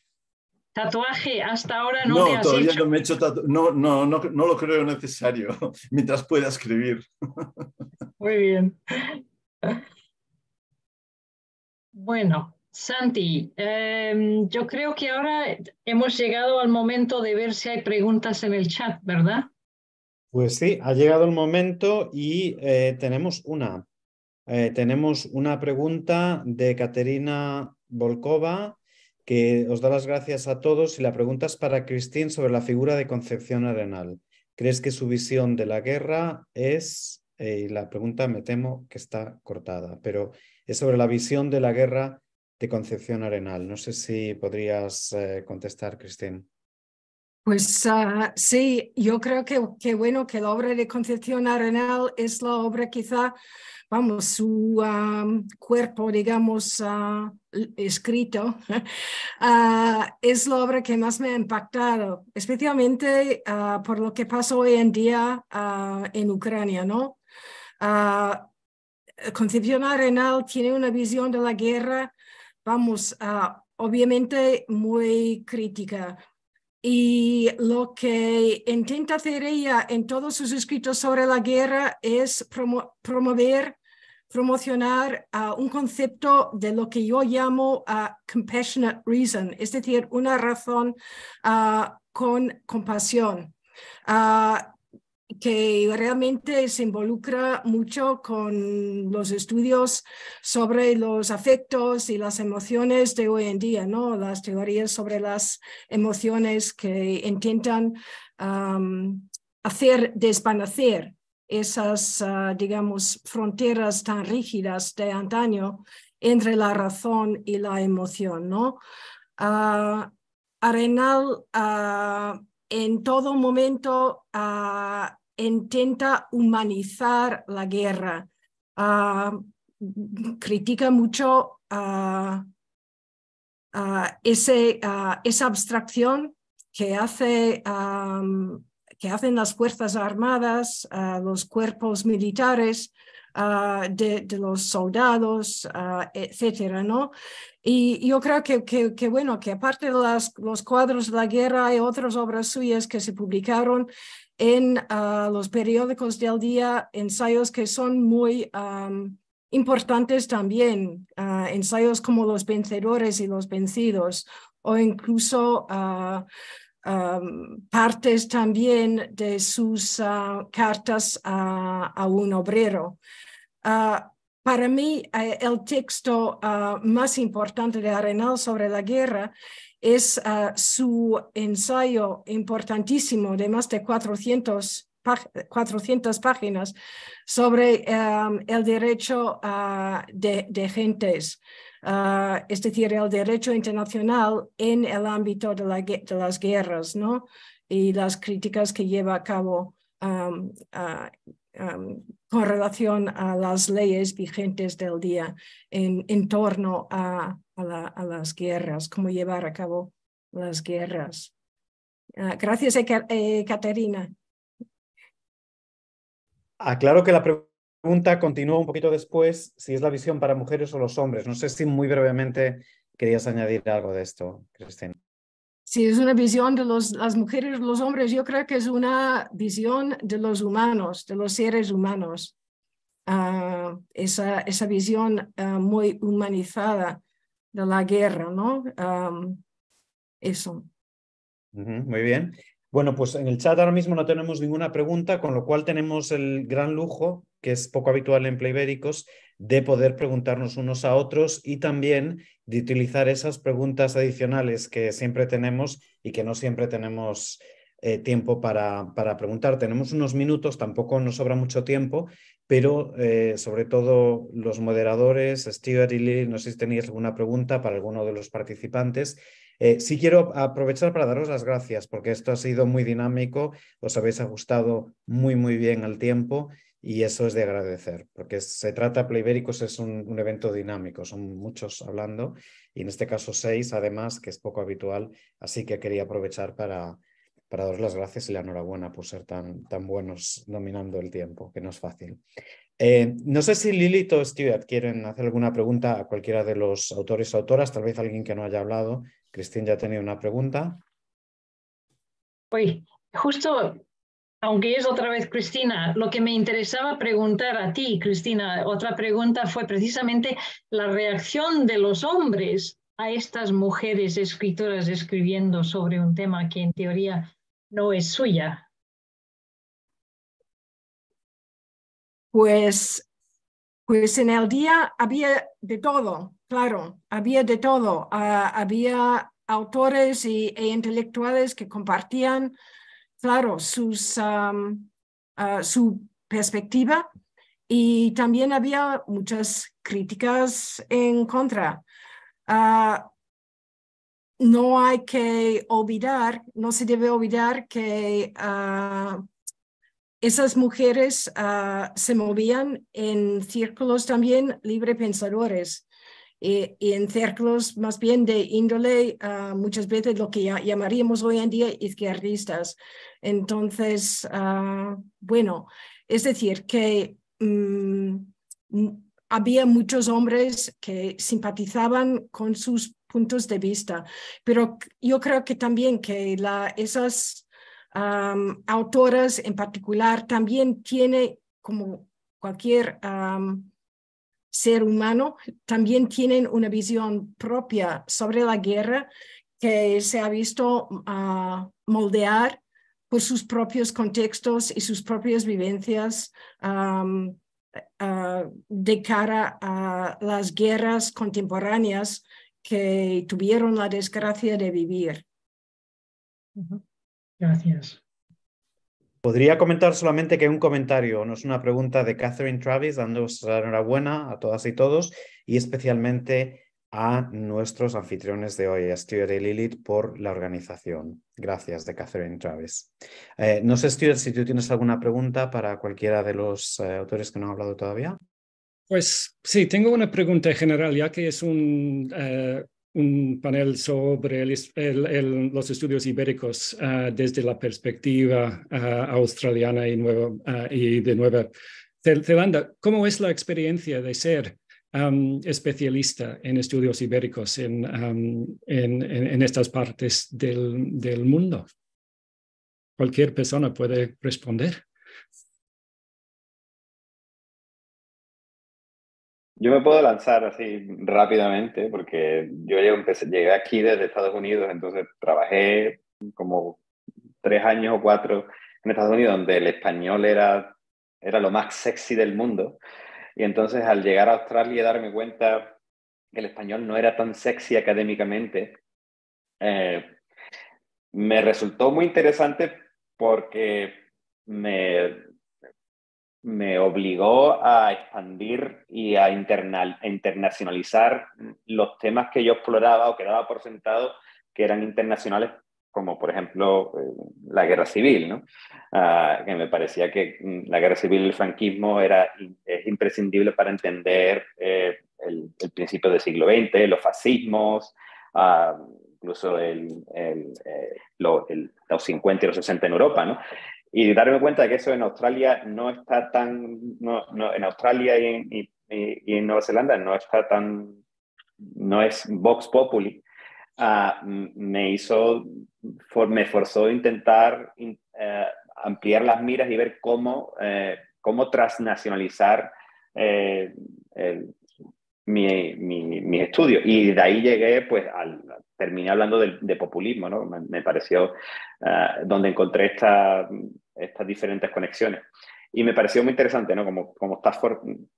Tatuaje hasta ahora no, te has todavía hecho. no me he hecho tatuaje. No, no, no, no lo creo necesario mientras pueda escribir. Muy bien. Bueno, Santi, em, yo creo que ahora hemos llegado al momento de ver si hay preguntas en el chat, ¿verdad? Pues sí, ha llegado el momento y eh, tenemos una. Eh, tenemos una pregunta de Caterina Volkova que os da las gracias a todos y la pregunta es para Cristín sobre la figura de Concepción Arenal. ¿Crees que su visión de la guerra es, eh, y la pregunta me temo que está cortada, pero es sobre la visión de la guerra de Concepción Arenal. No sé si podrías eh, contestar, Cristín. Pues uh, sí, yo creo que, que bueno que la obra de Concepción Arenal es la obra quizá vamos, su cuerpo, digamos, uh, escrito, uh, es la obra que más me ha impactado, especialmente por lo que pasa hoy en día en Ucrania, ¿no? Concepción Arenal tiene una visión de la guerra, vamos, obviamente muy crítica, y lo que intenta hacer ella en todos sus escritos sobre la guerra es promover, promocionar un concepto de lo que yo llamo uh, compassionate reason, es decir, una razón uh, con compasión que realmente se involucra mucho con los estudios sobre los afectos y las emociones de hoy en día, ¿no? Las teorías sobre las emociones que intentan hacer desvanecer esas, ah, digamos, fronteras tan rígidas de antaño entre la razón y la emoción, ¿no? Ah, Arenal ah, en todo momento intenta humanizar la guerra, uh, critica mucho ese, esa abstracción que, hace, que hacen las Fuerzas Armadas, los cuerpos militares, de, de, los soldados, etcétera, ¿no? Y yo creo que, que, bueno, que aparte de las, los cuadros de la guerra, hay otras obras suyas que se publicaron en uh, los periódicos del día ensayos que son muy importantes también, ensayos como Los vencedores y los vencidos, o incluso partes también de sus cartas a, un obrero. Para mí, eh, el texto más importante de Arenal sobre la guerra es uh, su ensayo importantísimo de más de 400, 400 páginas sobre um, el derecho de, de, gentes, es decir, el derecho internacional en el ámbito de, la, de, las guerras ¿no? y las críticas que lleva a cabo um, um, con relación a las leyes vigentes del día en, torno a a, las guerras, cómo llevar a cabo las guerras. Ah, gracias, eh, Caterina. Aclaro que la pregunta continúa un poquito después, si es la visión para mujeres o los hombres. No sé si muy brevemente querías añadir algo de esto, Cristina. Si es una visión de los, las mujeres, los hombres, yo creo que es una visión de los humanos, de los seres humanos. Ah, esa, esa visión ah, muy humanizada de la guerra, ¿no? eso. muy bien. Bueno, pues en el chat ahora mismo no tenemos ninguna pregunta, con lo cual tenemos el gran lujo, que es poco habitual en Playbéricos, de poder preguntarnos unos a otros y también de utilizar esas preguntas adicionales que siempre tenemos y que no siempre tenemos eh, tiempo para, para, preguntar. Tenemos unos minutos, tampoco nos sobra mucho tiempo, pero eh, sobre todo los moderadores, Stuart y Lily, no sé si tenéis alguna pregunta para alguno de los participantes eh, sí quiero aprovechar para daros las gracias porque esto ha sido muy dinámico, os habéis ajustado muy, muy bien al tiempo y eso es de agradecer, porque se trata, Playbéricos es un, evento dinámico, son muchos hablando y en este caso seis además, que es poco habitual, así que quería aprovechar para, para daros las gracias y la enhorabuena por ser tan, tan buenos dominando el tiempo, que no es fácil. Eh, no sé si Lilith o Stuart quieren hacer alguna pregunta a cualquiera de los autores o autoras, tal vez alguien que no haya hablado. Cristina ya tenido una pregunta. Pues justo, aunque es otra vez Cristina, lo que me interesaba preguntar a ti, Cristina, otra pregunta fue precisamente la reacción de los hombres a estas mujeres escritoras escribiendo sobre un tema que en teoría no es suya. Pues, pues en el día había de todo, claro, había de todo. Ah, había autores y, e intelectuales que compartían, claro, sus, ah, su perspectiva y también había muchas críticas en contra. Ah, no hay que olvidar, no se debe olvidar que esas mujeres ah, se movían en círculos también libre pensadores y, en círculos más bien de índole, ah, muchas veces lo que llamaríamos hoy en día izquierdistas. Entonces, ah, bueno, es decir, que mm, había muchos hombres que simpatizaban con sus puntos de vista, pero yo creo que también que la, esas autoras en particular también tiene, como cualquier ser humano, también tienen una visión propia sobre la guerra que se ha visto ah, moldear por sus propios contextos y sus propias vivencias ah, de cara a las guerras contemporáneas que tuvieron la desgracia de vivir. Gracias. Podría comentar solamente que un comentario, no es una pregunta de Catherine Travis, dándoos la enhorabuena a todas y todos y especialmente a nuestros anfitriones de hoy, a Stuart y Lilith, por la organización. Gracias, de Catherine Travis. Eh, no sé, Stuart, si tú tienes alguna pregunta para cualquiera de los eh, autores que no han hablado todavía. Pues sí, tengo una pregunta general, ya que es un, eh, un panel sobre los estudios ibéricos ah, desde la perspectiva ah, australiana y, ah, y, de Nueva Zelanda. ¿Cómo es la experiencia de ser especialista en estudios ibéricos en, estas partes del mundo? Cualquier persona puede responder. Yo me puedo lanzar así rápidamente porque yo llegué, aquí desde Estados Unidos, entonces trabajé como tres años o cuatro en Estados Unidos donde el español era, era lo más sexy del mundo. Y entonces al llegar a Australia y darme cuenta que el español no era tan sexy académicamente, eh, me resultó muy interesante porque me me obligó a expandir y a, internacionalizar los temas que yo exploraba o que daba por sentado que eran internacionales, como por ejemplo eh, la guerra civil, ¿no? Ah, que me parecía que mm, la guerra civil y el franquismo era, es imprescindible para entender eh, el, principio del siglo XX, los fascismos, ah, incluso el, eh, los 50 y los 60 en Europa, ¿no? Y darme cuenta de que eso en Australia no está tan, no, en Australia y en, Nueva Zelanda no está tan, no es Vox Populi, ah, me hizo, me forzó a intentar eh, ampliar las miras y ver cómo, eh, cómo transnacionalizar eh, mi, mi, estudios. Y de ahí llegué pues al, terminé hablando de, populismo, ¿no? Me, pareció uh, donde encontré esta, estas diferentes conexiones. Y me pareció muy interesante, ¿no? Como, como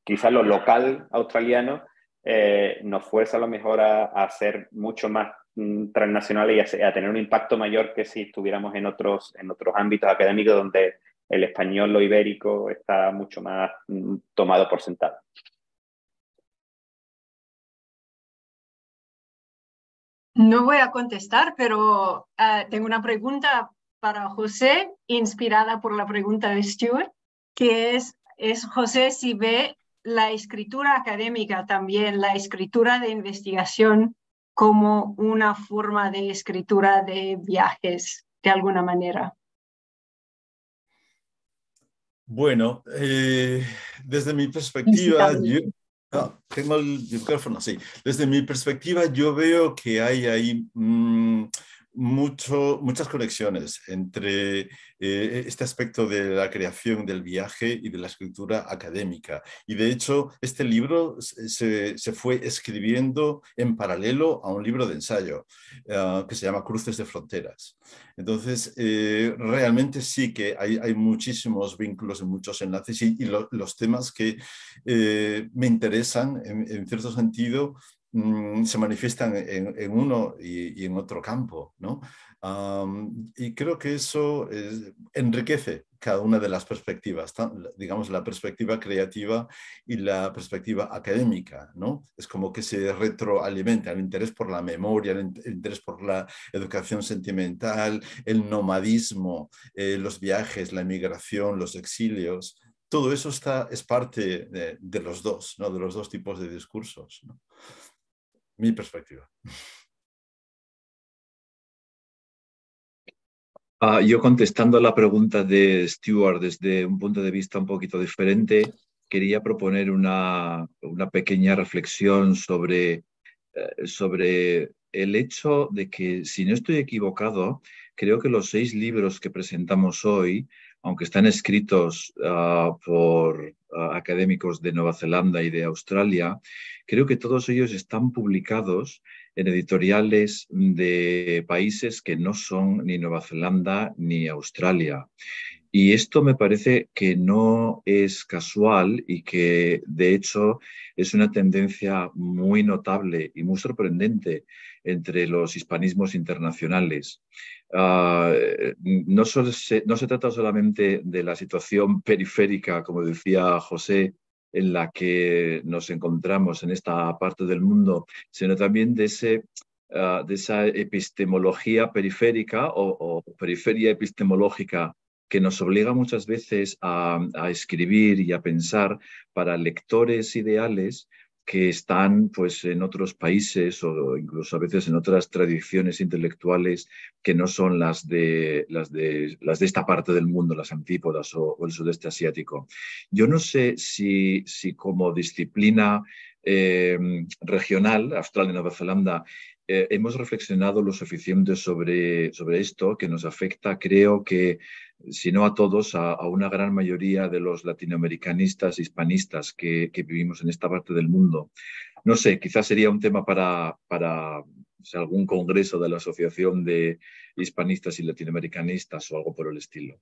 quizás lo local australiano eh, nos fuerza a lo mejor a, a ser mucho más mm, transnacionales y a, tener un impacto mayor que si estuviéramos en otros, en otros ámbitos académicos donde el español, lo ibérico, está mucho más mm, tomado por sentado. No voy a contestar, pero eh, tengo una pregunta para José, inspirada por la pregunta de Stuart, que es, es José si ve la escritura académica también, la escritura de investigación como una forma de escritura de viajes, de alguna manera. Bueno, eh, desde mi perspectiva, yo, ah, tengo el micrófono, sí. Desde mi perspectiva, yo veo que hay ahí mm, muchas conexiones entre eh, este aspecto de la creación del viaje y de la escritura académica. Y de hecho, este libro se, fue escribiendo en paralelo a un libro de ensayo ah, que se llama Cruces de Fronteras. Entonces, eh, realmente sí que hay, muchísimos vínculos y muchos enlaces y, los temas que eh, me interesan en cierto sentido Mm, se manifiestan en, uno y, en otro campo, ¿no? y creo que eso enriquece cada una de las perspectivas, digamos la perspectiva creativa y la perspectiva académica, ¿no? Es como que se retroalimenta el interés por la memoria, el, interés por la educación sentimental, el nomadismo, eh, los viajes, la emigración, los exilios, todo eso está, es parte de, de los dos, ¿no? De los dos tipos de discursos, ¿no? Mi perspectiva. Ah, yo contestando a la pregunta de Stuart desde un punto de vista un poquito diferente, quería proponer una, una pequeña reflexión sobre, eh, sobre el hecho de que, si no estoy equivocado, creo que los seis libros que presentamos hoy, aunque están escritos ah, por académicos de Nueva Zelanda y de Australia, creo que todos ellos están publicados en editoriales de países que no son ni Nueva Zelanda ni Australia. Y esto me parece que no es casual y que de hecho es una tendencia muy notable y muy sorprendente entre los hispanismos internacionales. Ah, no, se, trata solamente de la situación periférica, como decía José, en la que nos encontramos en esta parte del mundo, sino también de, ah, esa epistemología periférica o, periferia epistemológica que nos obliga muchas veces a, escribir y a pensar para lectores ideales que están pues, en otros países o incluso a veces en otras tradiciones intelectuales que no son las de, las de, las de esta parte del mundo, las antípodas o, el sudeste asiático. Yo no sé si, si como disciplina eh, regional, Australia y Nueva Zelanda, eh, hemos reflexionado lo suficiente sobre, sobre esto que nos afecta, creo que si no a todos, a, una gran mayoría de los latinoamericanistas, hispanistas que, vivimos en esta parte del mundo. No sé, quizás sería un tema para, para algún congreso de la Asociación de Hispanistas y Latinoamericanistas o algo por el estilo.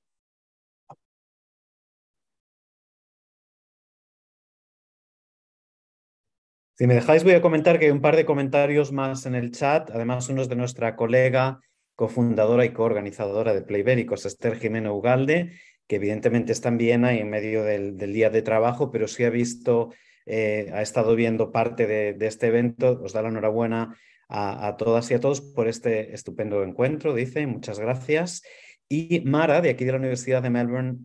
Si me dejáis, voy a comentar que hay un par de comentarios más en el chat, además unos de nuestra colega cofundadora y coorganizadora de Playbéricos, Esther Jimeno Ugalde, que evidentemente está en Viena y en medio del, día de trabajo, pero sí ha visto, eh, ha estado viendo parte de, este evento. Os da la enhorabuena a, todas y a todos por este estupendo encuentro, dice, muchas gracias. Y Mara, de aquí de la Universidad de Melbourne,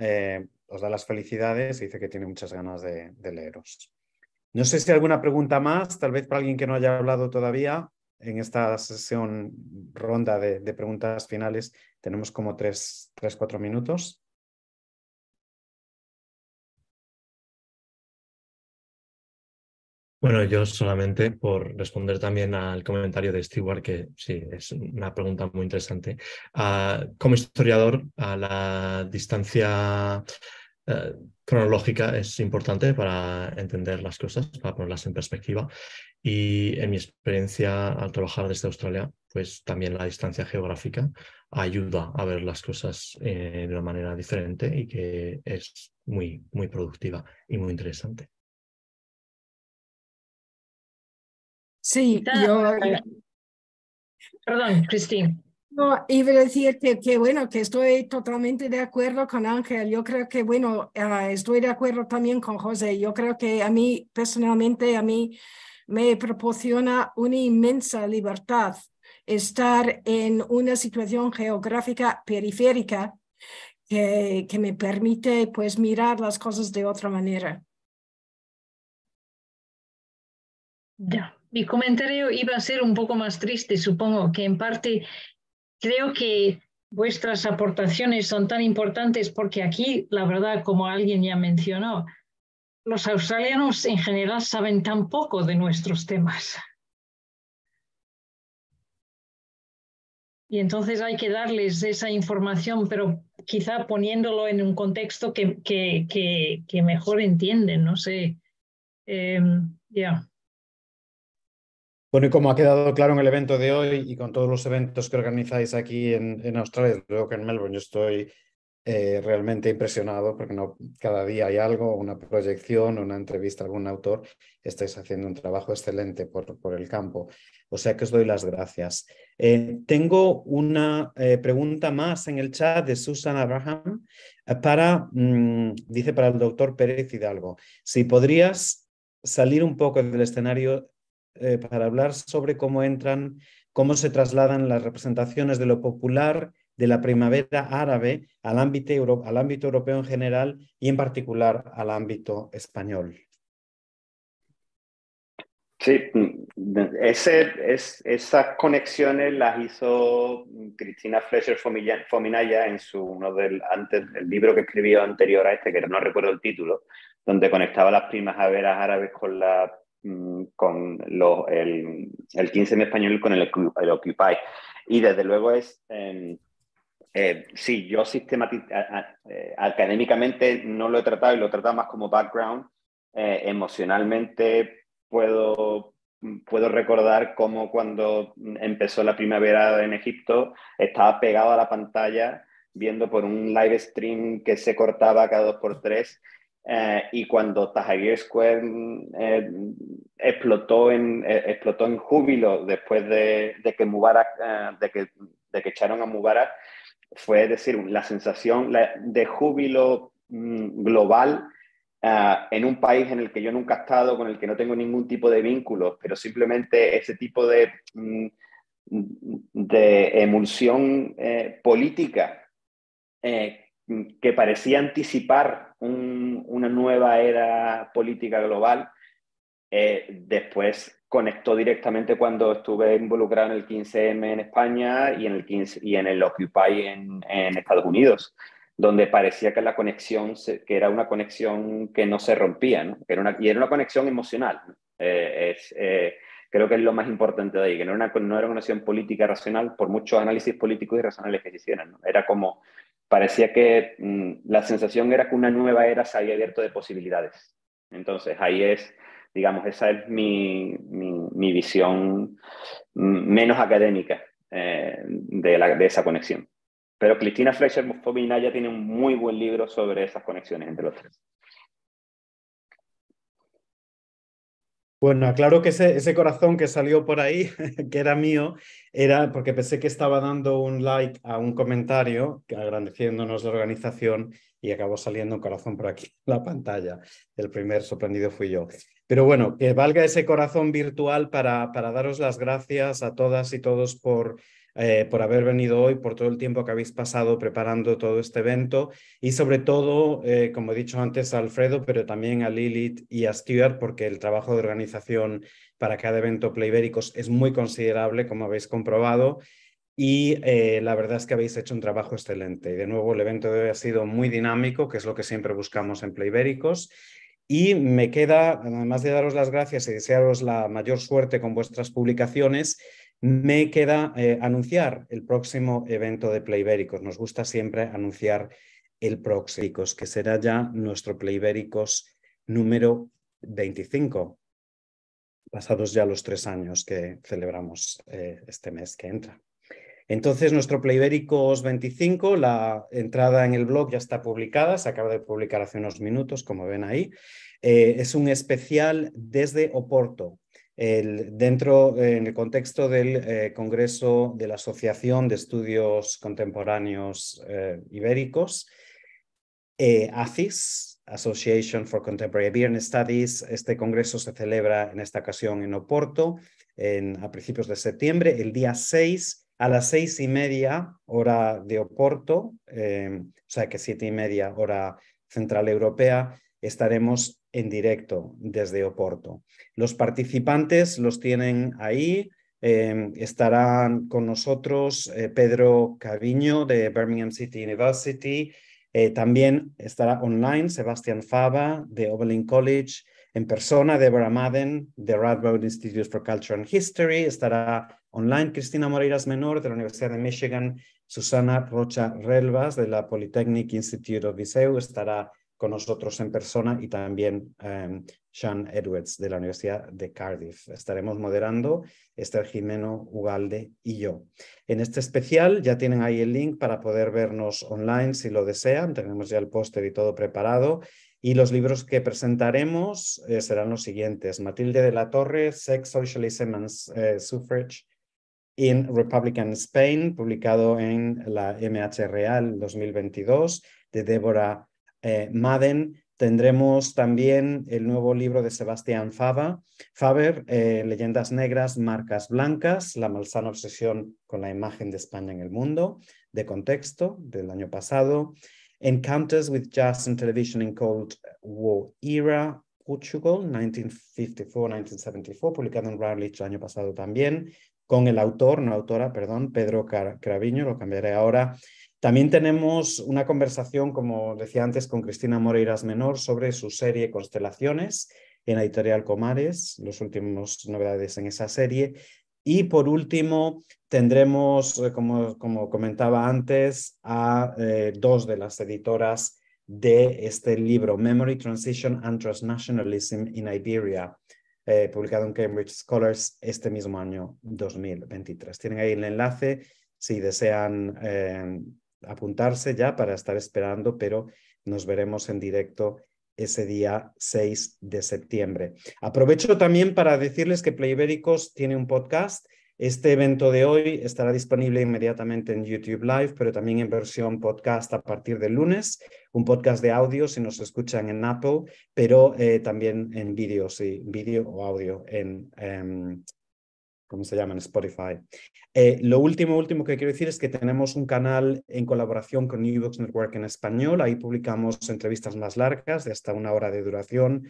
eh, os da las felicidades y dice que tiene muchas ganas de leeros. No sé si hay alguna pregunta más, tal vez para alguien que no haya hablado todavía en esta sesión ronda de, preguntas finales tenemos como tres, tres, cuatro minutos. Bueno, yo solamente por responder también al comentario de Stewart, que sí, es una pregunta muy interesante. Ah, como historiador, a la distancia eh, cronológica es importante para entender las cosas, para ponerlas en perspectiva. Y en mi experiencia al trabajar desde Australia, pues también la distancia geográfica ayuda a ver las cosas eh, de una manera diferente y que es muy, muy productiva y muy interesante. Sí, yo... Perdón, Cristina. No, iba a decirte que, bueno, que estoy totalmente de acuerdo con Ángel. Yo creo que, bueno, ah, estoy de acuerdo también con José. Yo creo que a mí, personalmente, a mí me proporciona una inmensa libertad estar en una situación geográfica periférica que, que me permite, pues, mirar las cosas de otra manera. Ya. Mi comentario iba a ser un poco más triste, supongo, que en parte creo que vuestras aportaciones son tan importantes porque aquí, la verdad, como alguien ya mencionó, los australianos en general saben tan poco de nuestros temas. Y entonces hay que darles esa información, pero quizá poniéndolo en un contexto que, que, mejor entienden, no sé. Em. Bueno, y como ha quedado claro en el evento de hoy y con todos los eventos que organizáis aquí en, en Australia, luego que en Melbourne, yo estoy eh, realmente impresionado porque no, cada día hay algo, una proyección, una entrevista a algún autor. Estáis haciendo un trabajo excelente por, por el campo. O sea que os doy las gracias. Eh, tengo una eh, pregunta más en el chat de Susan Abraham para, mm, dice para el doctor Pérez Hidalgo, si podrías salir un poco del escenario eh, para hablar sobre cómo entran, cómo se trasladan las representaciones de lo popular de la primavera árabe al ámbito, al ámbito europeo en general y en particular al ámbito español. Sí, ese, es, esas conexiones las hizo Cristina Fletcher Fominaya en su uno del antes el libro que escribió anterior a este, que no recuerdo el título, donde conectaba las primaveras árabes con la Mm, con el, el 15 en español con el, el, Occupy. Y desde luego es, eh, eh, sí, yo eh, académicamente no lo he tratado y lo he tratado más como background. Eh, emocionalmente puedo, puedo recordar cómo cuando empezó la primavera en Egipto estaba pegado a la pantalla viendo por un live stream que se cortaba cada dos por tres eh, y cuando Tahrir Square eh, explotó, en, eh, explotó en júbilo después de, de que Mubarak, de, que, de que echaron a Mubarak, fue decir, la sensación de júbilo mm, global en un país en el que yo nunca he estado, con el que no tengo ningún tipo de vínculo, pero simplemente ese tipo de, mm, de emulsión política que parecía anticipar una nueva era política global, eh, después conectó directamente cuando estuve involucrado en el 15M en España y en el, 15, y en el Occupy en, Estados Unidos, donde parecía que la conexión, que era una conexión que no se rompía, Era una, y era una conexión emocional. Eh, es, eh, creo que es lo más importante de ahí, que no era, una, no era una conexión política racional por muchos análisis políticos y racionales que se hicieran. Era como parecía que mm, la sensación era que una nueva era se había abierto de posibilidades. Entonces ahí es, digamos, esa es mi, mi, visión mm, menos académica eh, de, la, de, esa conexión. Pero Cristina Fletcher ya tiene un muy buen libro sobre esas conexiones entre los tres. Bueno, aclaro que ese, ese, corazón que salió por ahí, que era mío, era porque pensé que estaba dando un like a un comentario, agradeciéndonos la organización, y acabó saliendo un corazón por aquí en la pantalla. El primer sorprendido fui yo. Pero bueno, que valga ese corazón virtual para, para daros las gracias a todas y todos por eh, por haber venido hoy, por todo el tiempo que habéis pasado preparando todo este evento y sobre todo, eh, como he dicho antes, a Alfredo, pero también a Lilith y a Stuart, porque el trabajo de organización para cada evento Playbéricos es muy considerable, como habéis comprobado. Y eh, la verdad es que habéis hecho un trabajo excelente. Y de nuevo, el evento de hoy ha sido muy dinámico, que es lo que siempre buscamos en Playbéricos. Y me queda, además de daros las gracias y desearos la mayor suerte con vuestras publicaciones, me queda eh, anunciar el próximo evento de Playbéricos. Nos gusta siempre anunciar el próximo, que será ya nuestro Playbéricos número 25, pasados ya los tres años que celebramos eh, este mes que entra. Entonces, nuestro Playbéricos 25, la entrada en el blog ya está publicada, se acaba de publicar hace unos minutos, como ven ahí. Eh, es un especial desde Oporto, el, dentro, en el contexto del eh, Congreso de la Asociación de Estudios Contemporáneos Ibéricos, ACIS, Association for Contemporary Iberian Studies. Este congreso se celebra en esta ocasión en Oporto en, a principios de septiembre, el día 6 a las seis y media hora de Oporto, em, o sea que siete y media hora central europea, estaremos en directo desde Oporto. Los participantes los tienen ahí. Em, estarán con nosotros eh, Pedro Caviño de Birmingham City University, eh, también estará online Sebastián Fava de Oberlin College, en persona Deborah Madden de Radboud Institute for Culture and History, estará online Cristina Moreiras Menor de la Universidad de Michigan, Susana Rocha Relvas de la Polytechnic Institute of Viseu estará con nosotros en persona y también um, Sean Edwards de la Universidad de Cardiff. Estaremos moderando Esther Jimeno, Ugalde y yo. En este especial ya tienen ahí el link para poder vernos online si lo desean. Tenemos ya el póster y todo preparado. Y los libros que presentaremos eh, serán los siguientes. Matilde de la Torre, Sex, Socialism and uh, Suffrage in Republican Spain, publicado en la MH Real 2022, de Débora eh, Madden. Tendremos también el nuevo libro de Sebastián Fava, Faber, eh, Leyendas Negras, Marcas Blancas, la malsana obsesión con la imagen de España en el mundo, de contexto del año pasado. Encounters with Jazz and Television in Cold War Era, Portugal, 1954-1974, publicado en Routledge el año pasado también, con el autor, no autora, perdón, Pedro Craviño, lo cambiaré ahora, también tenemos una conversación, como decía antes, con Cristina Moreiras Menor sobre su serie Constelaciones en editorial Comares, las últimas novedades en esa serie. Y por último, tendremos, eh, como, como comentaba antes, a eh, dos de las editoras de este libro, Memory, Transition and Transnationalism in Iberia, eh, publicado en Cambridge Scholars este mismo año 2023. Tienen ahí el enlace si desean apuntarse ya para estar esperando, pero nos veremos en directo ese día 6 de septiembre. Aprovecho también para decirles que Playbéricos tiene un podcast. Este evento de hoy estará disponible inmediatamente en YouTube Live, pero también en versión podcast a partir del lunes, un podcast de audio si nos escuchan en Apple, pero eh, también en vídeo, sí, vídeo o audio en, em, ¿cómo se llama? En Spotify. Eh, lo último, último que quiero decir es que tenemos un canal en colaboración con New Books Network en español. Ahí publicamos entrevistas más largas, de hasta una hora de duración,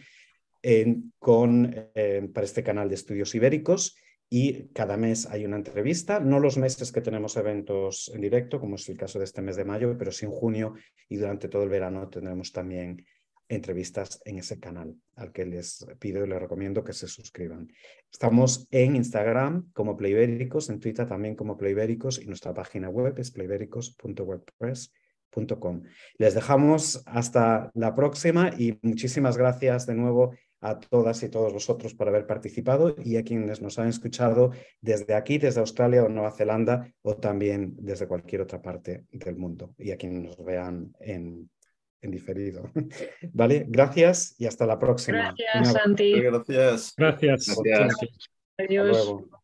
con, eh, para este canal de estudios ibéricos. Y cada mes hay una entrevista, no los meses que tenemos eventos en directo, como es el caso de este mes de mayo, pero sí en junio y durante todo el verano tendremos también entrevistas en ese canal, al que les pido y les recomiendo que se suscriban. Estamos en Instagram como Playbéricos, en Twitter también como Playbéricos y nuestra página web es playbéricos.wordpress.com. Les dejamos hasta la próxima y muchísimas gracias de nuevo a todas y todos vosotros por haber participado y a quienes nos han escuchado desde aquí, desde Australia o Nueva Zelanda o también desde cualquier otra parte del mundo y a quienes nos vean en en diferido. ¿Vale? Gracias y hasta la próxima. Gracias, Santi. Gracias. Gracias. Gracias. Adiós.